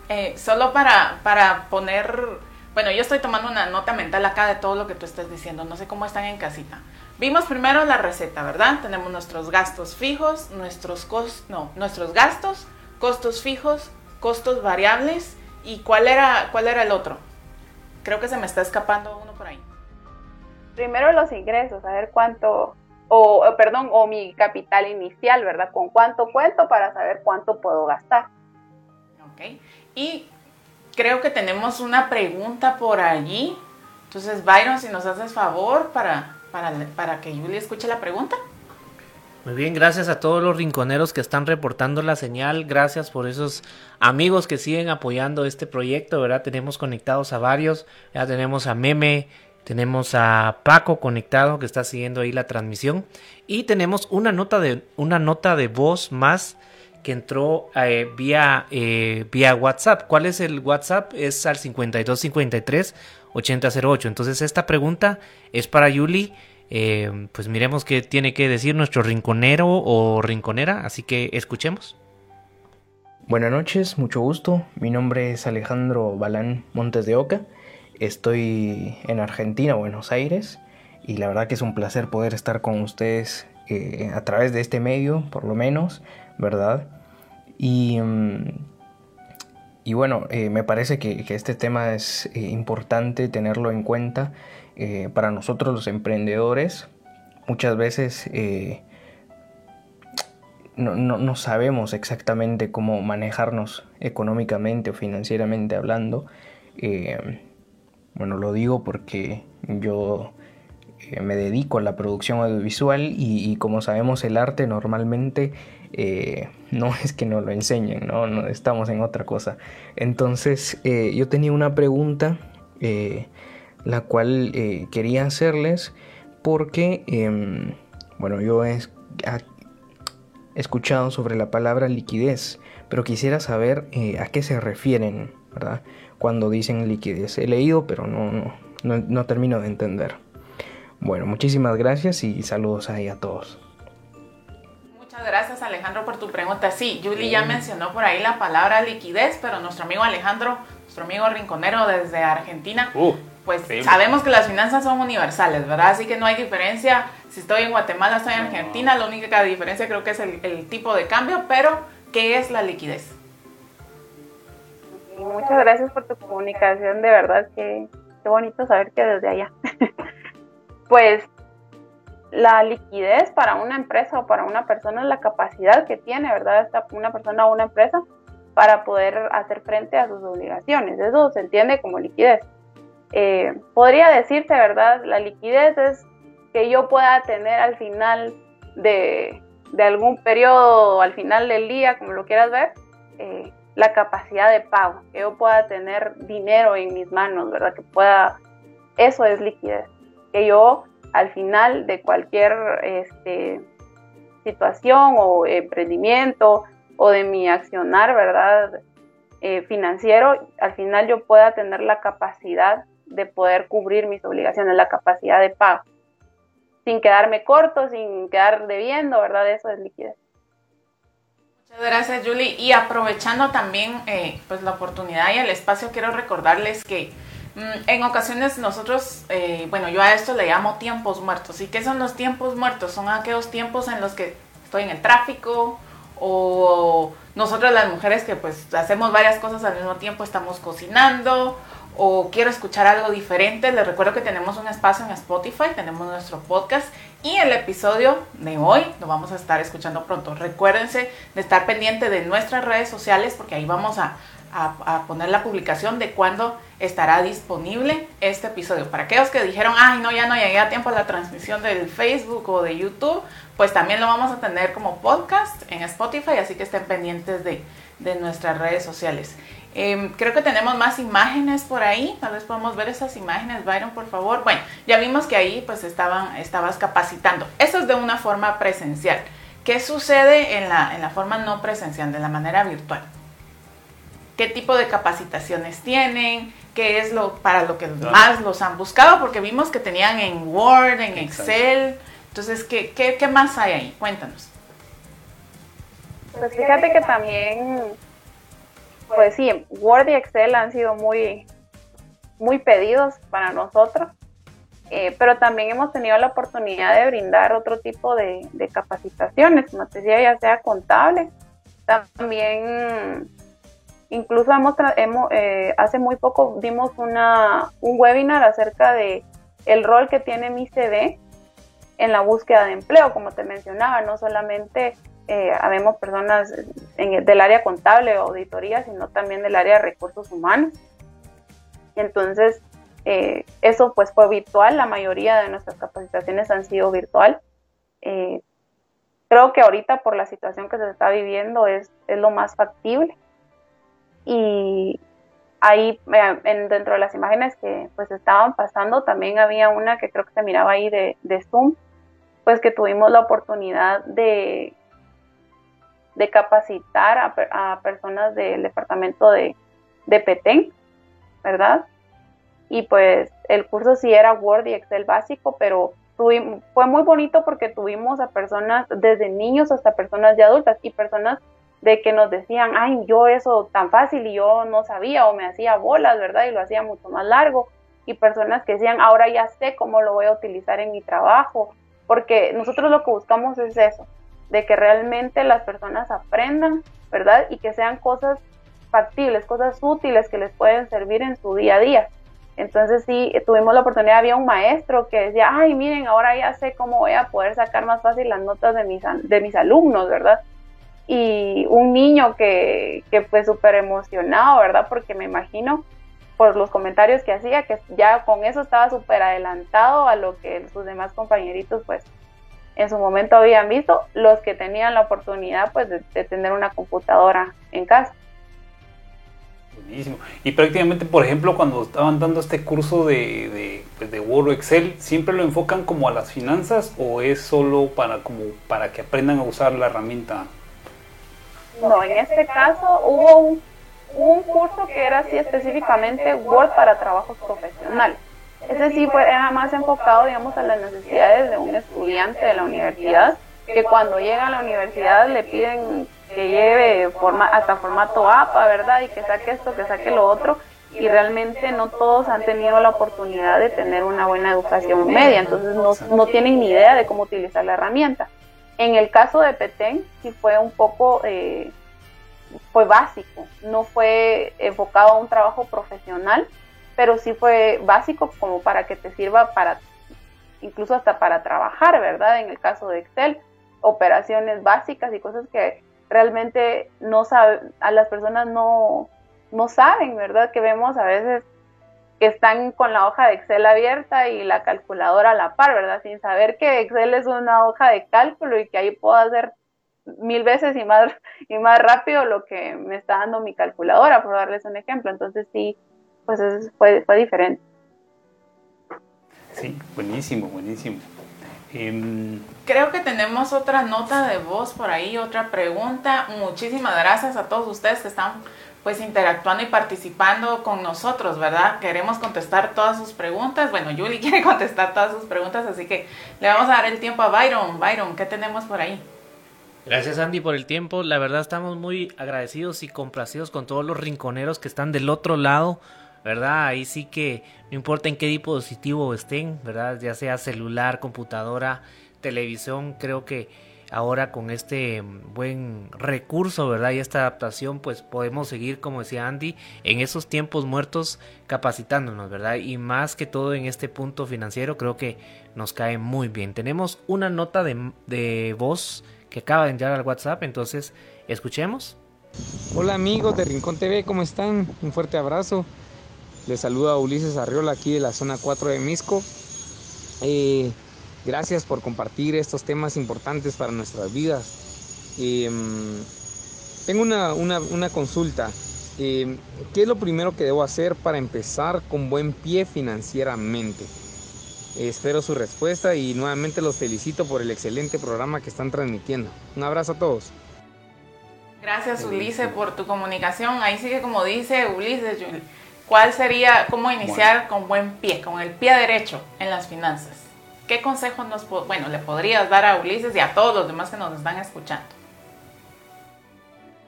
Eh, solo para, para poner, bueno, yo estoy tomando una nota mental acá de todo lo que tú estás diciendo, no sé cómo están en casita. Vimos primero la receta, ¿verdad? Tenemos nuestros gastos fijos, nuestros costos, no, nuestros gastos, costos fijos, costos variables ¿Y cuál era, cuál era el otro? Creo que se me está escapando uno por ahí. Primero los ingresos, a ver cuánto, o perdón, o mi capital inicial, ¿verdad? Con cuánto cuento para saber cuánto puedo gastar. Ok. Y creo que tenemos una pregunta por allí. Entonces, Byron, si nos haces favor para, para, para que Julie escuche la pregunta. Muy bien, gracias a todos los rinconeros que están reportando la señal, gracias por esos amigos que siguen apoyando este proyecto, ¿verdad? Tenemos conectados a varios, ya tenemos a Meme, tenemos a Paco conectado que está siguiendo ahí la transmisión y tenemos una nota de una nota de voz más entró eh, vía eh, vía WhatsApp. ¿Cuál es el WhatsApp? Es al 5253 8008. Entonces esta pregunta es para Yuli eh, pues miremos qué tiene que decir nuestro rinconero o rinconera, así que escuchemos. Buenas noches, mucho gusto. Mi nombre es Alejandro Balán Montes de Oca. Estoy en Argentina, Buenos Aires, y la verdad que es un placer poder estar con ustedes a través de este medio, por lo menos, ¿verdad? Y, mm, y bueno, eh, me parece que, este tema es importante tenerlo en cuenta eh, para nosotros los emprendedores muchas veces eh, no, sabemos exactamente cómo manejarnos económicamente o financieramente hablando. Eh, bueno, lo digo porque yo me dedico a la producción audiovisual y, como sabemos el arte normalmente no es que nos lo enseñen, ¿no? ¿no? estamos en otra cosa. Entonces yo tenía una pregunta la cual eh, quería hacerles porque, em, bueno, yo he escuchado sobre la palabra liquidez, pero quisiera saber eh, a qué se refieren, ¿verdad? Cuando dicen liquidez. He leído, pero no, no, no, termino de entender. Bueno, muchísimas gracias y saludos ahí a todos. Muchas gracias Alejandro por tu pregunta. Sí, Julie ya mencionó por ahí la palabra liquidez, pero nuestro amigo Alejandro, nuestro amigo rinconero desde Argentina, Uh, pues sí. sabemos que las finanzas son universales, ¿verdad? Así que no hay diferencia si estoy en Guatemala, estoy en Argentina, la única diferencia creo que es el, el tipo de cambio, pero ¿qué es la liquidez? Muchas gracias por tu comunicación, de verdad que qué bonito saber que desde allá. pues la liquidez para una empresa o para una persona es la capacidad que tiene, ¿verdad? Esta, una persona o una empresa para poder hacer frente a sus obligaciones. Eso se entiende como liquidez. Eh, podría decirse, ¿verdad? La liquidez es que yo pueda tener al final de, de algún periodo o al final del día, como lo quieras ver, eh, la capacidad de pago, que yo pueda tener dinero en mis manos, ¿verdad? Que pueda, eso es liquidez, que yo al final de cualquier este, situación o emprendimiento o de mi accionar, ¿verdad? Eh, financiero, al final yo pueda tener la capacidad de poder cubrir mis obligaciones, la capacidad de pago, sin quedarme corto, sin quedar debiendo, ¿verdad? Eso es liquidez. Muchas gracias, Julie. Y aprovechando también eh, pues la oportunidad y el espacio, quiero recordarles que en ocasiones nosotros, eh, bueno, yo a esto le llamo tiempos muertos. ¿Y qué son los tiempos muertos? Son aquellos tiempos en los que estoy en el tráfico o nosotros las mujeres que pues hacemos varias cosas al mismo tiempo, estamos cocinando o quiero escuchar algo diferente, les recuerdo que tenemos un espacio en Spotify, tenemos nuestro podcast y el episodio de hoy lo vamos a estar escuchando pronto. Recuérdense de estar pendiente de nuestras redes sociales porque ahí vamos a, a, poner la publicación de cuándo estará disponible este episodio. Para aquellos que dijeron, ay, no, ya no llegué a tiempo a la transmisión del Facebook o de YouTube, pues también lo vamos a tener como podcast en Spotify, así que estén pendientes de, de nuestras redes sociales. Eh, creo que tenemos más imágenes por ahí. Tal vez podemos ver esas imágenes, Byron, por favor. Bueno, ya vimos que ahí pues estaban, estabas capacitando. Eso es de una forma presencial. ¿Qué sucede en la, en la forma no presencial, de la manera virtual? ¿Qué tipo de capacitaciones tienen? ¿Qué es lo para lo que Claro. más los han buscado? Porque vimos que tenían en Word, en Exacto. Excel. Entonces, ¿qué, qué, qué más hay ahí? Cuéntanos. Pues fíjate que también, pues sí, Word y Excel han sido muy, muy pedidos para nosotros, eh, pero también hemos tenido la oportunidad de brindar otro tipo de, de capacitaciones, como te decía, ya sea contable, también incluso hemos, hemos, eh, hace muy poco dimos una, un webinar acerca de el rol que tiene mi CV en la búsqueda de empleo, como te mencionaba, no solamente eh, habemos personas en el- del área contable o auditoría, sino también del área de recursos humanos. Entonces, eh, eso pues fue virtual, la mayoría de nuestras capacitaciones han sido virtual. Eh, creo que ahorita por la situación que se está viviendo es, es lo más factible. Y ahí eh, en- dentro de las imágenes que pues estaban pasando también había una que creo que se miraba ahí de, Zoom, pues que tuvimos la oportunidad de, de capacitar a, a personas del departamento de, de Petén, ¿verdad? Y pues el curso sí era Word y Excel básico, pero fue muy bonito porque tuvimos a personas, desde niños hasta personas de adultas y personas de que nos decían, ay, yo eso tan fácil y yo no sabía o me hacía bolas, ¿verdad? Y lo hacía mucho más largo. Y personas que decían, ahora ya sé cómo lo voy a utilizar en mi trabajo, porque nosotros lo que buscamos es eso, de que realmente las personas aprendan, ¿verdad? Y que sean cosas factibles, cosas útiles que les pueden servir en su día a día. Entonces sí, tuvimos la oportunidad, había un maestro que decía, ay, miren, ahora ya sé cómo voy a poder sacar más fácil las notas de mis, de mis alumnos, ¿verdad? Y un niño que, que fue súper emocionado, ¿verdad? Porque me imagino por los comentarios que hacía, que ya con eso estaba súper adelantado a lo que sus demás compañeritos, pues, en su momento habían visto, los que tenían la oportunidad, pues, de, tener una computadora en casa. Buenísimo. Y prácticamente, por ejemplo, cuando estaban dando este curso de, de, pues, de Word o Excel, ¿siempre lo enfocan como a las finanzas o es solo para, como, para que aprendan a usar la herramienta? No, en este caso hubo un, un curso que era así específicamente Word para trabajos profesionales. Ese sí fue, era más enfocado, digamos, a las necesidades de un estudiante de la universidad, que cuando llega a la universidad le piden que lleve forma, hasta formato APA, ¿verdad? Y que saque esto, que saque lo otro. Y realmente no todos han tenido la oportunidad de tener una buena educación media, entonces no, no tienen ni idea de cómo utilizar la herramienta. En el caso de Petén, sí fue un poco, eh, fue básico, no fue enfocado a un trabajo profesional, pero sí fue básico como para que te sirva para, incluso hasta para trabajar, ¿verdad? En el caso de Excel, operaciones básicas y cosas que realmente no sabe, a las personas no, no saben, ¿verdad? Que vemos a veces que están con la hoja de Excel abierta y la calculadora a la par, ¿verdad? Sin saber que Excel es una hoja de cálculo y que ahí puedo hacer mil veces y más, y más rápido lo que me está dando mi calculadora, por darles un ejemplo. Entonces sí, pues fue, fue diferente. Sí, buenísimo, buenísimo. Em, Creo que tenemos otra nota de voz por ahí, otra pregunta. Muchísimas gracias a todos ustedes que están pues interactuando y participando con nosotros, ¿verdad? Queremos contestar todas sus preguntas. Bueno, Julie quiere contestar todas sus preguntas, así que le vamos a dar el tiempo a Byron. Byron, ¿qué tenemos por ahí? Gracias Andy por el tiempo. La verdad estamos muy agradecidos y complacidos con todos los rinconeros que están del otro lado, ¿verdad? Ahí sí que no importa en qué dispositivo estén, ¿verdad? Ya sea celular, computadora, televisión, creo que ahora con este buen recurso, ¿verdad? Y esta adaptación, pues podemos seguir, como decía Andy, en esos tiempos muertos capacitándonos, ¿verdad? Y más que todo en este punto financiero, creo que nos cae muy bien. Tenemos una nota de, de voz que acaba de entrar al WhatsApp, entonces escuchemos. Hola amigos de Rincón TV, ¿cómo están? Un fuerte abrazo. Les saluda Ulises Arriola aquí de la zona 4 de Misco. Eh, Gracias por compartir estos temas importantes para nuestras vidas. Em, tengo una, consulta. Em, ¿Qué es lo primero que debo hacer para empezar con buen pie financieramente? espero su respuesta y nuevamente los felicito por el excelente programa que están transmitiendo. Un abrazo a todos. Gracias Ulises por tu comunicación. Ahí sigue como dice Ulises, ¿cuál sería, cómo iniciar con buen pie, con el pie derecho en las finanzas? ¿Qué consejos nos, bueno, le podrías dar a Ulises y a todos los demás que nos están escuchando?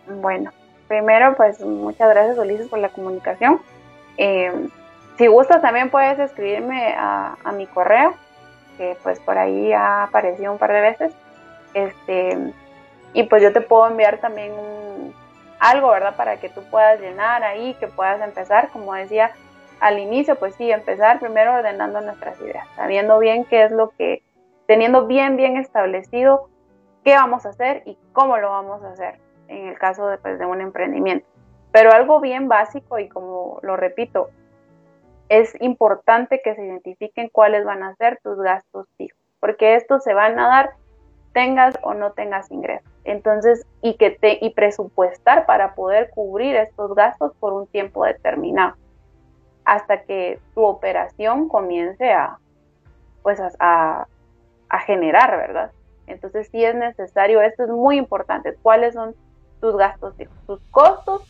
Bueno, primero, pues muchas gracias Ulises por la comunicación. Eh, si gustas, también puedes escribirme a, mi correo, que pues por ahí ha aparecido un par de veces. Este, y pues yo te puedo enviar también algo, ¿verdad? Para que tú puedas llenar ahí, que puedas empezar, como decía, al inicio, pues sí, empezar primero ordenando nuestras ideas, sabiendo bien qué es lo que, teniendo bien, bien establecido qué vamos a hacer y cómo lo vamos a hacer en el caso de, pues, de un emprendimiento. Pero algo bien básico y como lo repito, es importante que se identifiquen cuáles van a ser tus gastos fijos, porque estos se van a dar tengas o no tengas ingresos. Entonces, y que te y presupuestar para poder cubrir estos gastos por un tiempo determinado hasta que tu operación comience a, pues a, generar, ¿verdad? Entonces sí es necesario, esto es muy importante, cuáles son tus gastos fijos, tus costos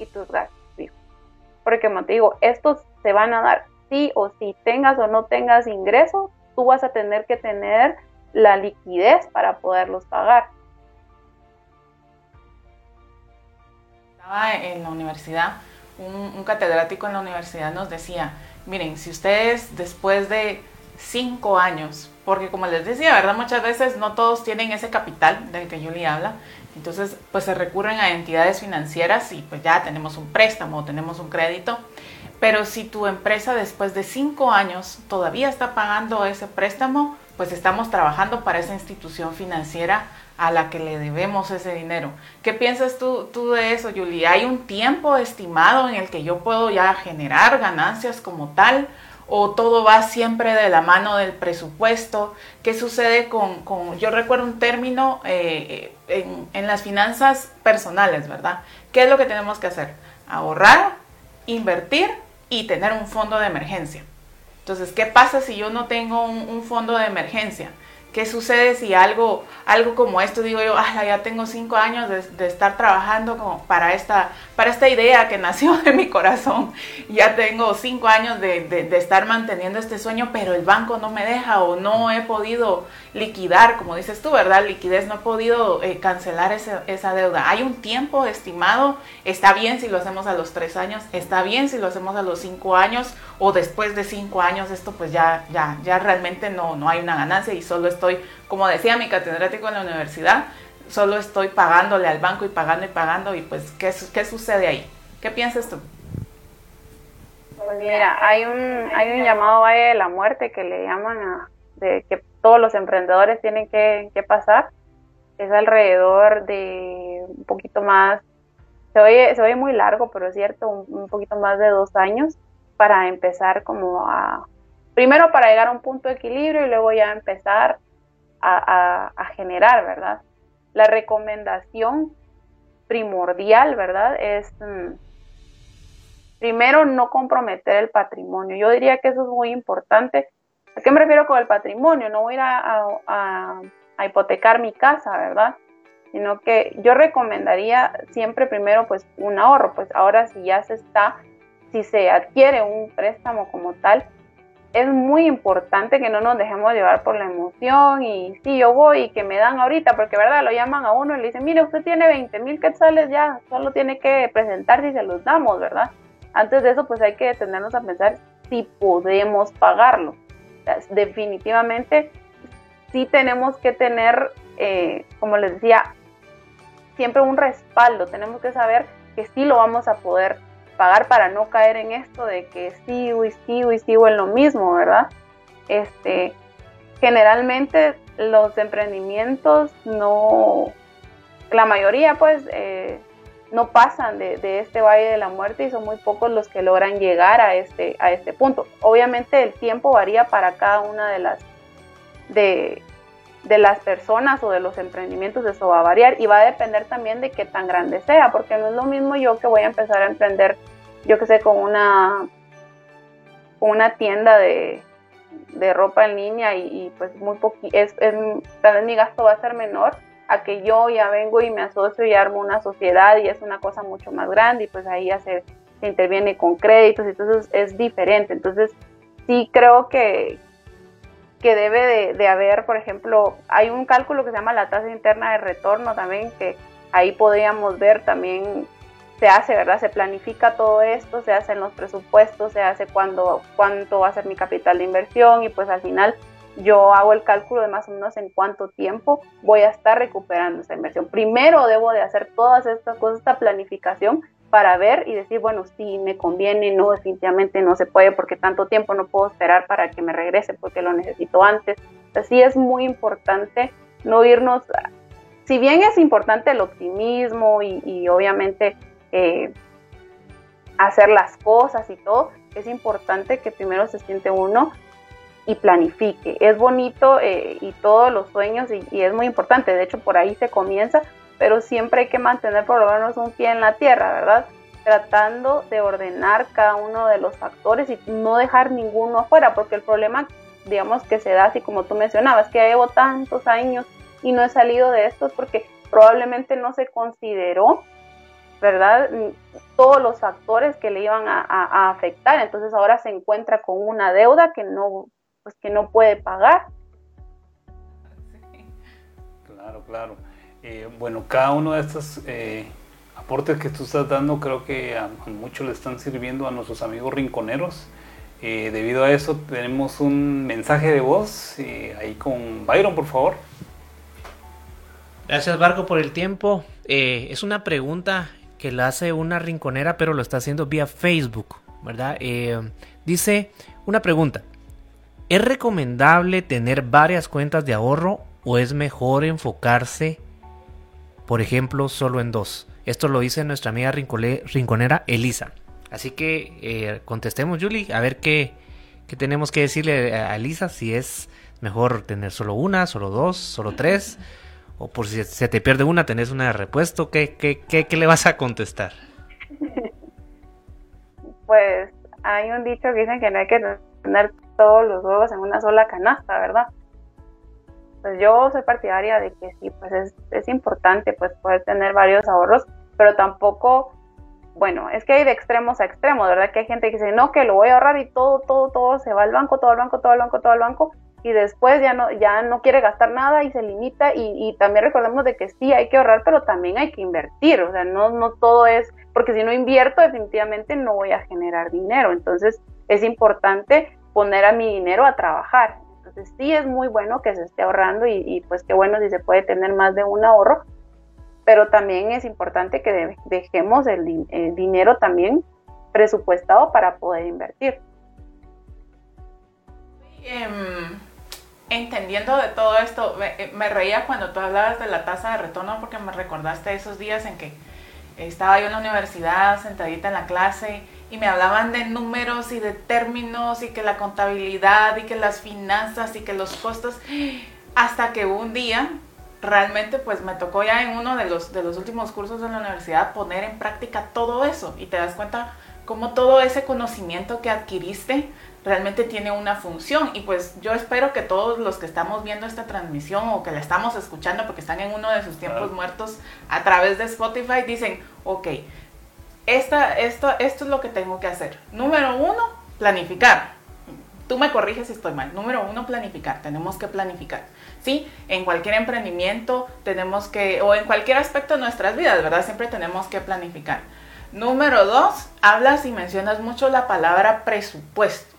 y tus gastos fijos. Porque como te digo, estos se van a dar sí o sí, tengas o no tengas ingresos, tú vas a tener que tener la liquidez para poderlos pagar. Estaba en la universidad un, catedrático en la universidad nos decía, miren, si ustedes después de cinco años, porque como les decía, ¿verdad? Muchas veces no todos tienen ese capital del que Julie habla, entonces pues se recurren a entidades financieras y pues ya tenemos un préstamo tenemos un crédito, pero si tu empresa después de cinco años todavía está pagando ese préstamo, pues estamos trabajando para esa institución financiera a la que le debemos ese dinero. ¿Qué piensas tú, tú de eso, Julie? ¿Hay un tiempo estimado en el que yo puedo ya generar ganancias como tal? ¿O todo va siempre de la mano del presupuesto? ¿Qué sucede con, yo recuerdo un término eh, en, en las finanzas personales, ¿verdad? ¿Qué es lo que tenemos que hacer? Ahorrar, invertir y tener un fondo de emergencia. Entonces, ¿qué pasa si yo no tengo un, fondo de emergencia? ¿Qué sucede si algo, algo como esto, digo yo, ya tengo cinco años de, estar trabajando como para, esta, para esta idea que nació de mi corazón? Ya tengo cinco años de, estar manteniendo este sueño, pero el banco no me deja o no he podido liquidar, como dices tú, ¿verdad? Liquidez, no he podido eh, cancelar esa deuda. Hay un tiempo estimado, está bien si lo hacemos a los tres años, está bien si lo hacemos a los cinco años o después de cinco años, esto pues ya, ya, ya realmente no, no hay una ganancia y solo estoy como decía mi catedrático en la universidad, solo estoy pagándole al banco y pagando y pagando y pues, ¿qué, qué sucede ahí? ¿Qué piensas tú? Pues mira, hay un, hay un llamado Valle de la Muerte que le llaman a, de que todos los emprendedores tienen que, pasar. Es alrededor de un poquito más, se oye, se muy largo, pero es cierto, un poquito más de dos años para empezar como a, primero para llegar a un punto de equilibrio y luego ya empezar a, generar, ¿verdad? La recomendación primordial, ¿verdad? Es mm, primero no comprometer el patrimonio. Yo diría que eso es muy importante. ¿A qué me refiero con el patrimonio? No voy a, a, a hipotecar mi casa, ¿verdad? Sino que yo recomendaría siempre primero pues un ahorro, pues ahora si ya se está, si se adquiere un préstamo como tal, es muy importante que no nos dejemos llevar por la emoción y sí, yo voy y que me dan ahorita, porque verdad, lo llaman a uno y le dicen, mire, usted tiene 20 mil quetzales ya, solo tiene que presentarse y se los damos, ¿verdad? Antes de eso, pues hay que detenernos a pensar si podemos pagarlo. Definitivamente, sí tenemos que tener, eh, como les decía, siempre un respaldo, tenemos que saber que sí lo vamos a poder pagar para no caer en esto de que sigo y sigo y sigo en lo mismo, ¿verdad? Este, generalmente los emprendimientos no, la mayoría pues eh, no pasan de, de, este valle de la muerte y son muy pocos los que logran llegar a este, a este punto. Obviamente el tiempo varía para cada una de las, de, de las personas o de los emprendimientos, eso va a variar y va a depender también de qué tan grande sea, porque no es lo mismo yo que voy a empezar a emprender, yo que sé, con una, una tienda de, ropa en línea y, pues muy poquito, es, tal vez mi gasto va a ser menor a que yo ya vengo y me asocio y armo una sociedad y es una cosa mucho más grande y pues ahí ya se, se interviene con créditos, entonces es diferente. Entonces sí creo que, que debe de, haber, por ejemplo, hay un cálculo que se llama la tasa interna de retorno también, que ahí podríamos ver también se hace, ¿verdad? Se planifica todo esto, se hacen los presupuestos, se hace cuando, cuánto va a ser mi capital de inversión y pues al final yo hago el cálculo de más o menos en cuánto tiempo voy a estar recuperando esa inversión. Primero debo de hacer todas estas cosas, esta planificación para ver y decir, bueno, sí, me conviene, no, definitivamente no se puede porque tanto tiempo no puedo esperar para que me regrese porque lo necesito antes. Así es muy importante no irnos, si bien es importante el optimismo y, obviamente eh, hacer las cosas y todo, es importante que primero se siente uno y planifique. Es bonito eh, y todos los sueños y, es muy importante, de hecho por ahí se comienza, pero siempre hay que mantener por lo menos un pie en la tierra, ¿verdad? Tratando de ordenar cada uno de los factores y no dejar ninguno afuera, porque el problema, digamos, que se da así como tú mencionabas, que llevo tantos años y no he salido de esto, porque probablemente no se consideró, ¿verdad? Todos los factores que le iban a, afectar, entonces ahora se encuentra con una deuda que no, pues que no puede pagar. Claro, claro. Eh, bueno, cada uno de estos eh, aportes que tú estás dando creo que a, muchos le están sirviendo a nuestros amigos rinconeros. Eh, debido a eso tenemos un mensaje de voz ahí con Byron, por favor. Gracias Barco por el tiempo. es una pregunta que la hace una rinconera, pero lo está haciendo vía Facebook, ¿verdad? dice una pregunta. ¿Es recomendable tener varias cuentas de ahorro o es mejor enfocarse por ejemplo, solo en dos. Esto lo dice nuestra amiga rinconera Elisa. Así que eh, contestemos, Julie, a ver qué, tenemos que decirle a Elisa, si es mejor tener solo una, solo dos, solo tres, o por si se te pierde una, tenés una de repuesto, ¿qué, qué, qué, le vas a contestar? Pues hay un dicho que dicen que no hay que tener todos los huevos en una sola canasta, ¿verdad? pues yo soy partidaria de que sí, pues es, es importante pues poder tener varios ahorros, pero tampoco bueno, es que hay de extremos a extremos, ¿verdad? Que hay gente que dice, no, que lo voy a ahorrar y todo, todo, todo se va al banco, todo al banco, todo al banco, todo al banco, y después ya no, ya no quiere gastar nada y se limita, y, y también recordemos de que sí, hay que ahorrar, pero también hay que invertir, o sea, no, no todo es, porque si no invierto, definitivamente no voy a generar dinero, entonces es importante poner a mi dinero a trabajar. Entonces sí es muy bueno que se esté ahorrando y, y pues qué bueno si se puede tener más de un ahorro, pero también es importante que dejemos el, dinero también presupuestado para poder invertir. Em, entendiendo de todo esto, me, me, reía cuando tú hablabas de la tasa de retorno porque me recordaste esos días en que estaba yo en la universidad sentadita en la clase y me hablaban de números y de términos y que la contabilidad y que las finanzas y que los costos, hasta que un día realmente pues me tocó ya en uno de los, de los últimos cursos de la universidad poner en práctica todo eso. Y te das cuenta cómo todo ese conocimiento que adquiriste realmente tiene una función. Y pues yo espero que todos los que estamos viendo esta transmisión o que la estamos escuchando porque están en uno de sus tiempos muertos a través de Spotify dicen, ok, esto es lo que tengo que hacer. Número uno, planificar. Tú me corriges si estoy mal. Número uno, planificar. Tenemos que planificar. ¿sí? En cualquier emprendimiento tenemos que, o en cualquier aspecto de nuestras vidas, ¿verdad? Siempre tenemos que planificar. Número dos, hablas y mencionas mucho la palabra presupuesto.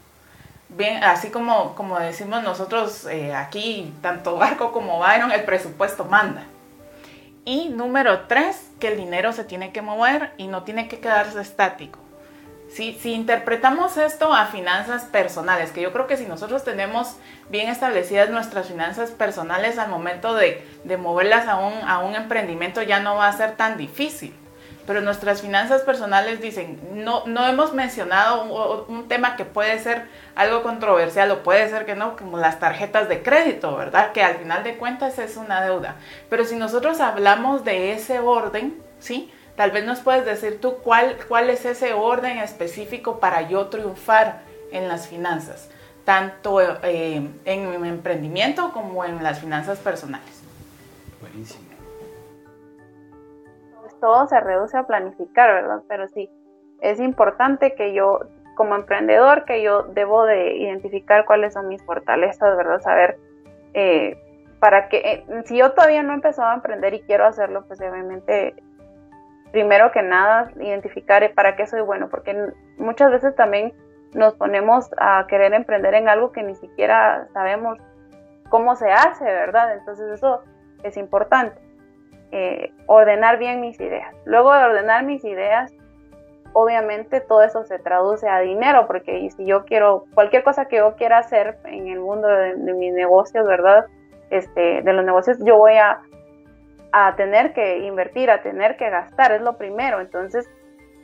Bien, así como, como decimos nosotros eh, aquí, tanto Barco como Byron, el presupuesto manda. Y número tres, que el dinero se tiene que mover y no tiene que quedarse estático. Si, interpretamos esto a finanzas personales, que yo creo que si nosotros tenemos bien establecidas nuestras finanzas personales al momento de, moverlas a un, a un emprendimiento ya no va a ser tan difícil pero nuestras finanzas personales dicen, no, no hemos mencionado un, tema que puede ser algo controversial o puede ser que no, como las tarjetas de crédito, ¿verdad? Que al final de cuentas es una deuda. Pero si nosotros hablamos de ese orden, ¿sí? Tal vez nos puedes decir tú cuál, cuál es ese orden específico para yo triunfar en las finanzas, tanto eh, en mi emprendimiento como en las finanzas personales. Buenísimo. Todo se reduce a planificar, ¿verdad? Pero sí, es importante que yo, como emprendedor, que yo debo de identificar cuáles son mis fortalezas, ¿verdad? Saber eh, para que, eh, si yo todavía no he empezado a emprender y quiero hacerlo, pues obviamente primero que nada, identificar para qué soy bueno, porque muchas veces también nos ponemos a querer emprender en algo que ni siquiera sabemos cómo se hace, ¿verdad? Entonces eso es importante. Eh, ordenar bien mis ideas. Luego de ordenar mis ideas, obviamente todo eso se traduce a dinero, porque si yo quiero, cualquier cosa que yo quiera hacer en el mundo de, de mis negocios, ¿verdad? Este, de los negocios, yo voy a tener que invertir, a tener que gastar, es lo primero. Entonces,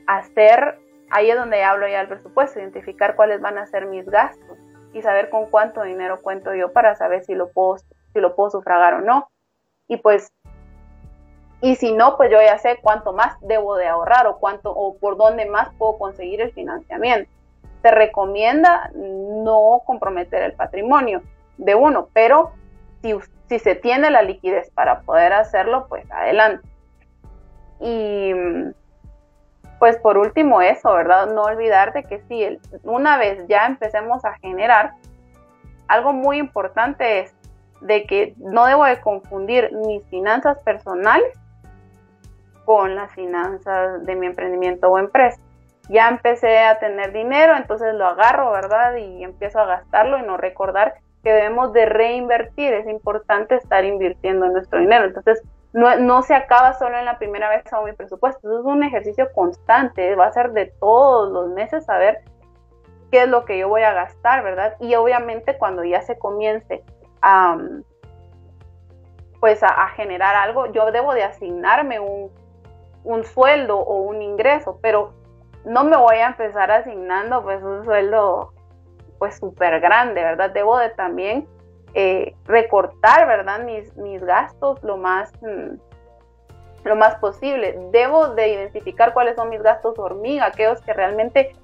hacer, ahí es donde hablo ya del presupuesto, identificar cuáles van a ser mis gastos y saber con cuánto dinero cuento yo para saber si lo puedo, si lo puedo sufragar o no. Y pues, y si no, pues yo ya sé cuánto más debo de ahorrar o cuánto, o por dónde más puedo conseguir el financiamiento. Se recomienda no comprometer el patrimonio de uno, pero si, si se tiene la liquidez para poder hacerlo, pues adelante. Y pues por último eso, ¿verdad? No olvidar de que si una vez ya empecemos a generar, algo muy importante es de que no debo de confundir mis finanzas personales con las finanzas de mi emprendimiento o empresa. Ya empecé a tener dinero, entonces lo agarro, ¿verdad? Y empiezo a gastarlo y no recordar que debemos de reinvertir. Es importante estar invirtiendo nuestro dinero. Entonces, no, no, se acaba solo en la primera vez a mi presupuesto. es un ejercicio constante. Va a ser de todos los meses saber qué es lo que yo voy a gastar, ¿verdad? Y obviamente cuando ya se comience a, pues a, generar algo, yo debo de asignarme un, un sueldo o un ingreso, pero no me voy a empezar asignando pues un sueldo pues súper grande, ¿verdad? Debo de también eh, recortar, ¿verdad? Mis, mis gastos lo más, mm, lo más posible. Debo de identificar cuáles son mis gastos hormiga, aquellos que realmente,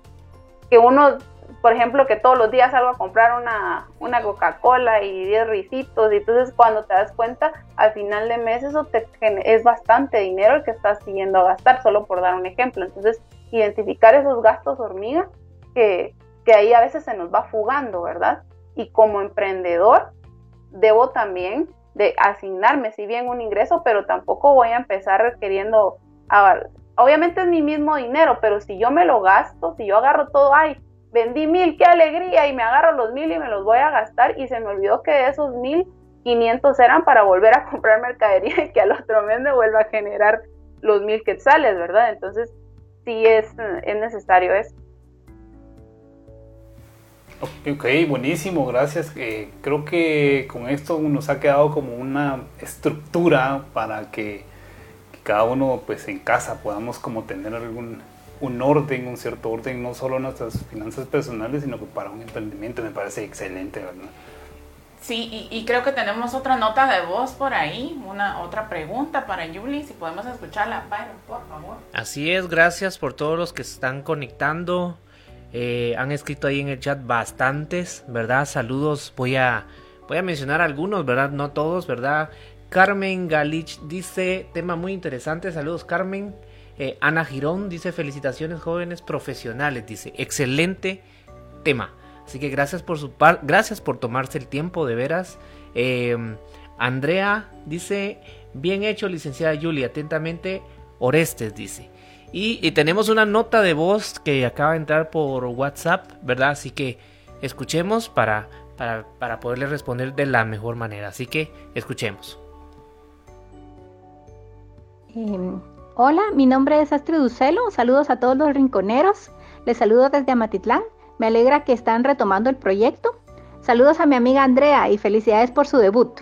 que uno por ejemplo, que todos los días salgo a comprar una, una Coca-Cola y 10 risitos, y entonces cuando te das cuenta, al final de mes eso te, es bastante dinero el que estás siguiendo a gastar, solo por dar un ejemplo. Entonces, identificar esos gastos hormiga que, que ahí a veces se nos va fugando, ¿verdad? Y como emprendedor, debo también de asignarme, si bien un ingreso, pero tampoco voy a empezar queriendo, obviamente es mi mismo dinero, pero si yo me lo gasto, si yo agarro todo, ay, vendí mil, qué alegría, y me agarro los mil y me los voy a gastar, y se me olvidó que esos mil quinientos eran para volver a comprar mercadería y que al otro mes me vuelva a generar los mil quetzales, ¿verdad? Entonces, sí es, es necesario eso. Ok, buenísimo, gracias. Eh, creo que con esto nos ha quedado como una estructura para que, cada uno pues en casa podamos como tener algún un orden, un cierto orden, no solo en nuestras finanzas personales, sino que para un emprendimiento me parece excelente, ¿verdad? Sí, y, creo que tenemos otra nota de voz por ahí, una otra pregunta para Yuli, si podemos escucharla, Byron, por favor. Así es, gracias por todos los que se están conectando. Eh, han escrito ahí en el chat bastantes, ¿verdad? Saludos, voy a, voy a mencionar algunos, ¿verdad? No todos, ¿verdad? Carmen Galich dice, tema muy interesante, saludos Carmen. Eh, Ana Girón dice, felicitaciones jóvenes profesionales, dice, excelente tema. Así que gracias por su gracias por tomarse el tiempo, de veras. Em, Andrea dice, bien hecho, licenciada Julia, atentamente, Orestes dice. Y, tenemos una nota de voz que acaba de entrar por WhatsApp, ¿verdad? Así que escuchemos para, para, poderle responder de la mejor manera. Así que escuchemos. Em, hola, mi nombre es Astrid Ducelo. Saludos a todos los rinconeros. Les saludo desde Amatitlán. Me alegra que están retomando el proyecto. Saludos a mi amiga Andrea y felicidades por su debut.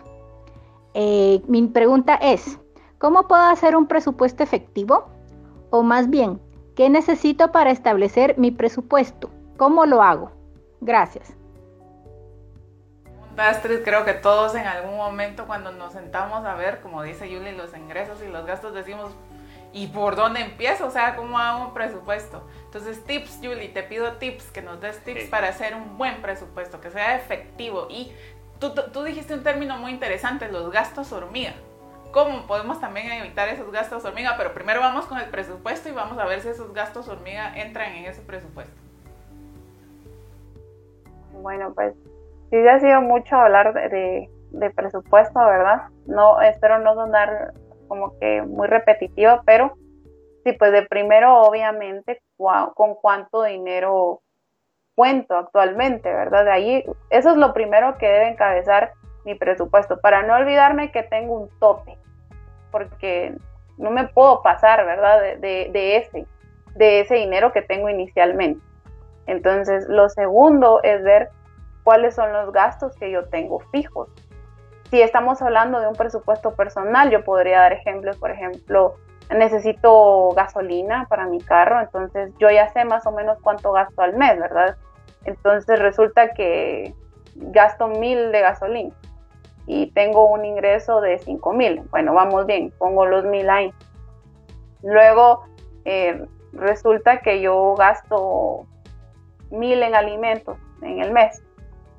Eh, mi pregunta es, ¿cómo puedo hacer un presupuesto efectivo? O más bien, ¿qué necesito para establecer mi presupuesto? ¿Cómo lo hago? Gracias. Astrid, creo que todos en algún momento cuando nos sentamos a ver, como dice Yuli, los ingresos y los gastos, decimos, ¿y por dónde empiezo? O sea, ¿cómo hago un presupuesto? Entonces, tips, Yuli, te pido tips, que nos des tips para hacer un buen presupuesto, que sea efectivo. Y tú, tú dijiste un término muy interesante, los gastos hormiga cómo podemos también evitar esos gastos hormiga, pero primero vamos con el presupuesto y vamos a ver si esos gastos hormiga entran en ese presupuesto. Bueno, pues sí ha sido mucho hablar de, presupuesto, ¿verdad? No, espero no sonar como que muy repetitivo, pero sí, pues de primero obviamente con cuánto dinero cuento actualmente, ¿verdad? De ahí, eso es lo primero que debe encabezar mi presupuesto, para no olvidarme que tengo un tope, porque no me puedo pasar, ¿verdad? De, ese, de ese dinero que tengo inicialmente. Entonces, lo segundo es ver cuáles son los gastos que yo tengo fijos. Si estamos hablando de un presupuesto personal, yo podría dar ejemplos, por ejemplo, necesito gasolina para mi carro, entonces yo ya sé más o menos cuánto gasto al mes, ¿verdad? Entonces resulta que gasto mil de gasolina y tengo un ingreso de 5 mil. Bueno, vamos bien, pongo los mil ahí. Luego eh, resulta que yo gasto mil en alimentos en el mes.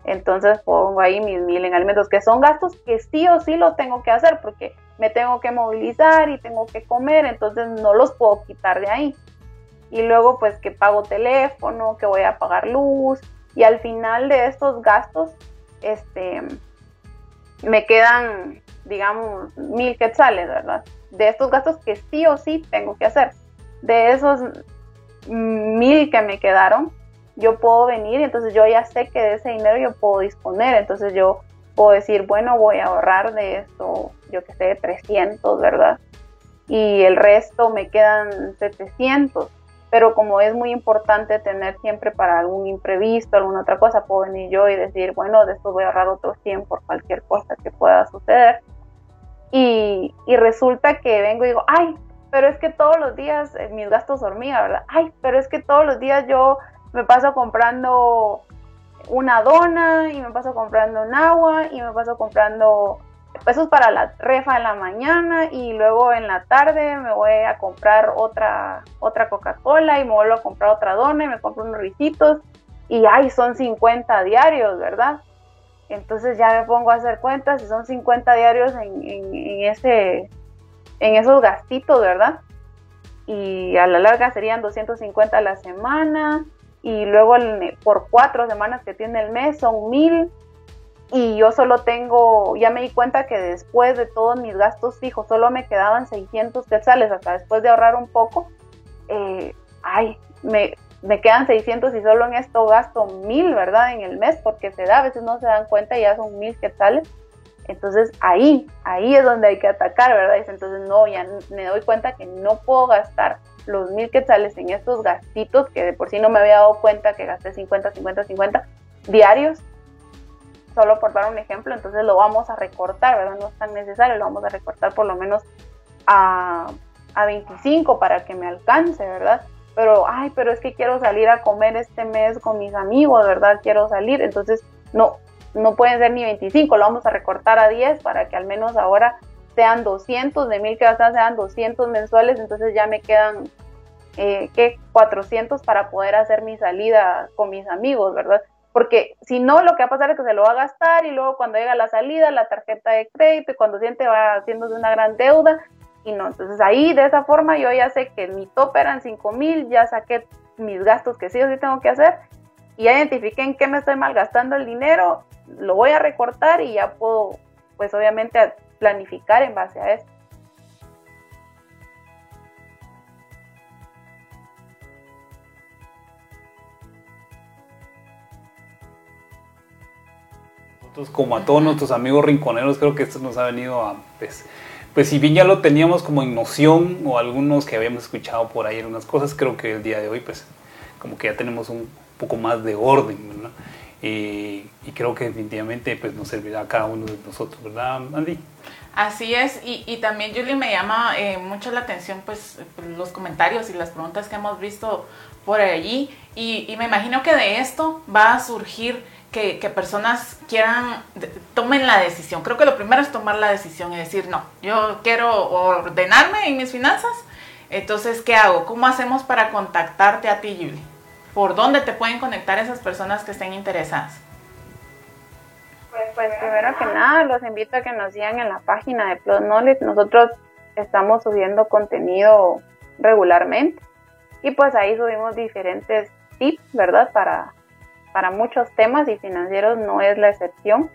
Entonces pongo ahí mis mil en alimentos, que son gastos que sí o sí lo tengo que hacer porque me tengo que movilizar y tengo que comer, entonces no los puedo quitar de ahí. Y luego pues que pago teléfono, que voy a pagar luz y al final de estos gastos, este, me quedan, digamos, mil quetzales, ¿verdad? De estos gastos que sí o sí tengo que hacer. De esos mil que me quedaron, yo puedo venir entonces yo ya sé que de ese dinero yo puedo disponer. Entonces yo puedo decir, bueno, voy a ahorrar de esto, yo que sé, 300, ¿verdad? Y el resto me quedan 700 pero como es muy importante tener siempre para algún imprevisto, alguna otra cosa, puedo venir yo y decir, bueno, de esto voy a ahorrar otros 100 por cualquier cosa que pueda suceder. Y, y, resulta que vengo y digo, ay, pero es que todos los días eh, mis gastos hormiga, ¿verdad? Ay, pero es que todos los días yo me paso comprando una dona y me paso comprando un agua y me paso comprando pesos para la refa en la mañana y luego en la tarde me voy a comprar otra, otra Coca-Cola y me vuelvo a comprar otra dona y me compro unos risitos y ay, son 50 diarios, ¿verdad? Entonces ya me pongo a hacer cuentas y son 50 diarios en, en, ese, en esos gastitos, ¿verdad? Y a la larga serían 250 a la semana y luego por cuatro semanas que tiene el mes son mil y yo solo tengo, ya me di cuenta que después de todos mis gastos fijos solo me quedaban 600 quetzales hasta después de ahorrar un poco. Eh, ay, me, me quedan 600 y solo en esto gasto mil, ¿verdad? En el mes, porque se da, a veces no se dan cuenta y ya son mil quetzales. Entonces ahí, ahí es donde hay que atacar, ¿verdad? Entonces no, ya me doy cuenta que no puedo gastar los mil quetzales en estos gastitos, que de por sí no me había dado cuenta que gasté 50, 50, 50 diarios, solo por dar un ejemplo, entonces lo vamos a recortar, ¿verdad? No es tan necesario, lo vamos a recortar por lo menos a, a 25 para que me alcance, ¿verdad? pero, ay, pero es que quiero salir a comer este mes con mis amigos, ¿verdad? Quiero salir, entonces no, no pueden ser ni 25, lo vamos a recortar a 10 para que al menos ahora sean 200, de mil que gastar sean 200 mensuales, entonces ya me quedan, eh, ¿qué? 400 para poder hacer mi salida con mis amigos, ¿verdad? Porque si no, lo que va a pasar es que se lo va a gastar y luego cuando llega la salida, la tarjeta de crédito y cuando siente va haciéndose una gran deuda y no. Entonces ahí de esa forma yo ya sé que mi top eran 5 mil, ya saqué mis gastos que sí o sí tengo que hacer y ya identifiqué en qué me estoy malgastando el dinero, lo voy a recortar y ya puedo pues obviamente planificar en base a eso. Como a todos nuestros amigos rinconeros creo que esto nos ha venido a pues, pues si bien ya lo teníamos como en noción o algunos que habíamos escuchado por ahí algunas cosas, creo que el día de hoy pues como que ya tenemos un poco más de orden, Y, creo que definitivamente pues nos servirá a cada uno de nosotros, ¿verdad, Andy? Así es, y, y también Julie me llama eh, mucho la atención pues los comentarios y las preguntas que hemos visto por allí y, y me imagino que de esto va a surgir que, personas quieran, tomen la decisión. Creo que lo primero es tomar la decisión y decir, no, yo quiero ordenarme en mis finanzas. Entonces, ¿qué hago? ¿Cómo hacemos para contactarte a ti, Julie? ¿Por dónde te pueden conectar esas personas que estén interesadas? Pues, pues primero que nada, los invito a que nos sigan en la página de Plus Knowledge. Nosotros estamos subiendo contenido regularmente y pues ahí subimos diferentes tips, ¿verdad? Para para muchos temas y financieros no es la excepción.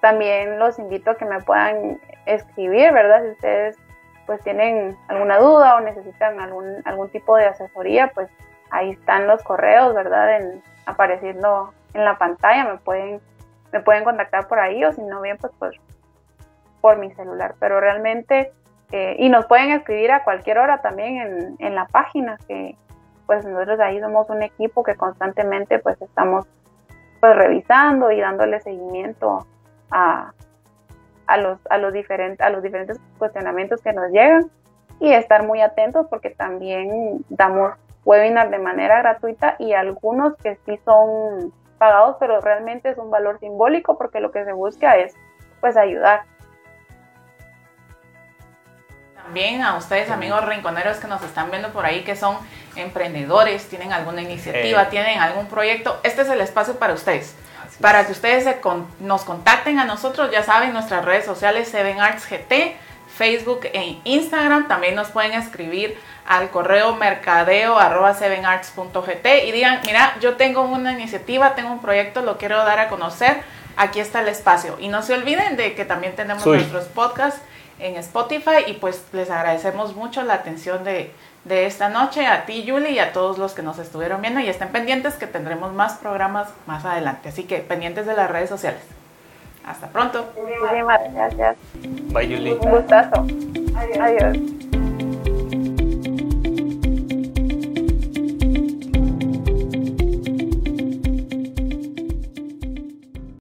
También los invito a que me puedan escribir, ¿verdad? Si ustedes pues tienen alguna duda o necesitan algún, algún tipo de asesoría, pues ahí están los correos, ¿verdad? En, apareciendo en la pantalla, me pueden, me pueden contactar por ahí o si no bien pues por, por mi celular. Pero realmente, eh, y nos pueden escribir a cualquier hora también en, en la página que, pues nosotros ahí somos un equipo que constantemente pues estamos pues revisando y dándole seguimiento a, a los, a los, a los diferentes cuestionamientos que nos llegan y estar muy atentos porque también damos webinar de manera gratuita y algunos que sí son pagados, pero realmente es un valor simbólico porque lo que se busca es pues ayudar también a ustedes, amigos rinconeros que nos están viendo por ahí, que son emprendedores, tienen alguna iniciativa, eh. tienen algún proyecto. Este es el espacio para ustedes. para que ustedes nos contacten a nosotros, ya saben, nuestras redes sociales, Seven Arts GT, Facebook e Instagram. También nos pueden escribir al correo mercadeo arroba sevenarts.gt y digan, mira, yo tengo una iniciativa, tengo un proyecto, lo quiero dar a conocer. Aquí está el espacio. Y no se olviden de que también tenemos nuestros podcasts en Spotify y pues les agradecemos mucho la atención de, de esta noche a ti Julie y a todos los que nos estuvieron viendo y estén pendientes que tendremos más programas más adelante. Así que pendientes de las redes sociales. Hasta pronto. Muchísimas gracias. Bye Julie. Un gustazo. Adiós.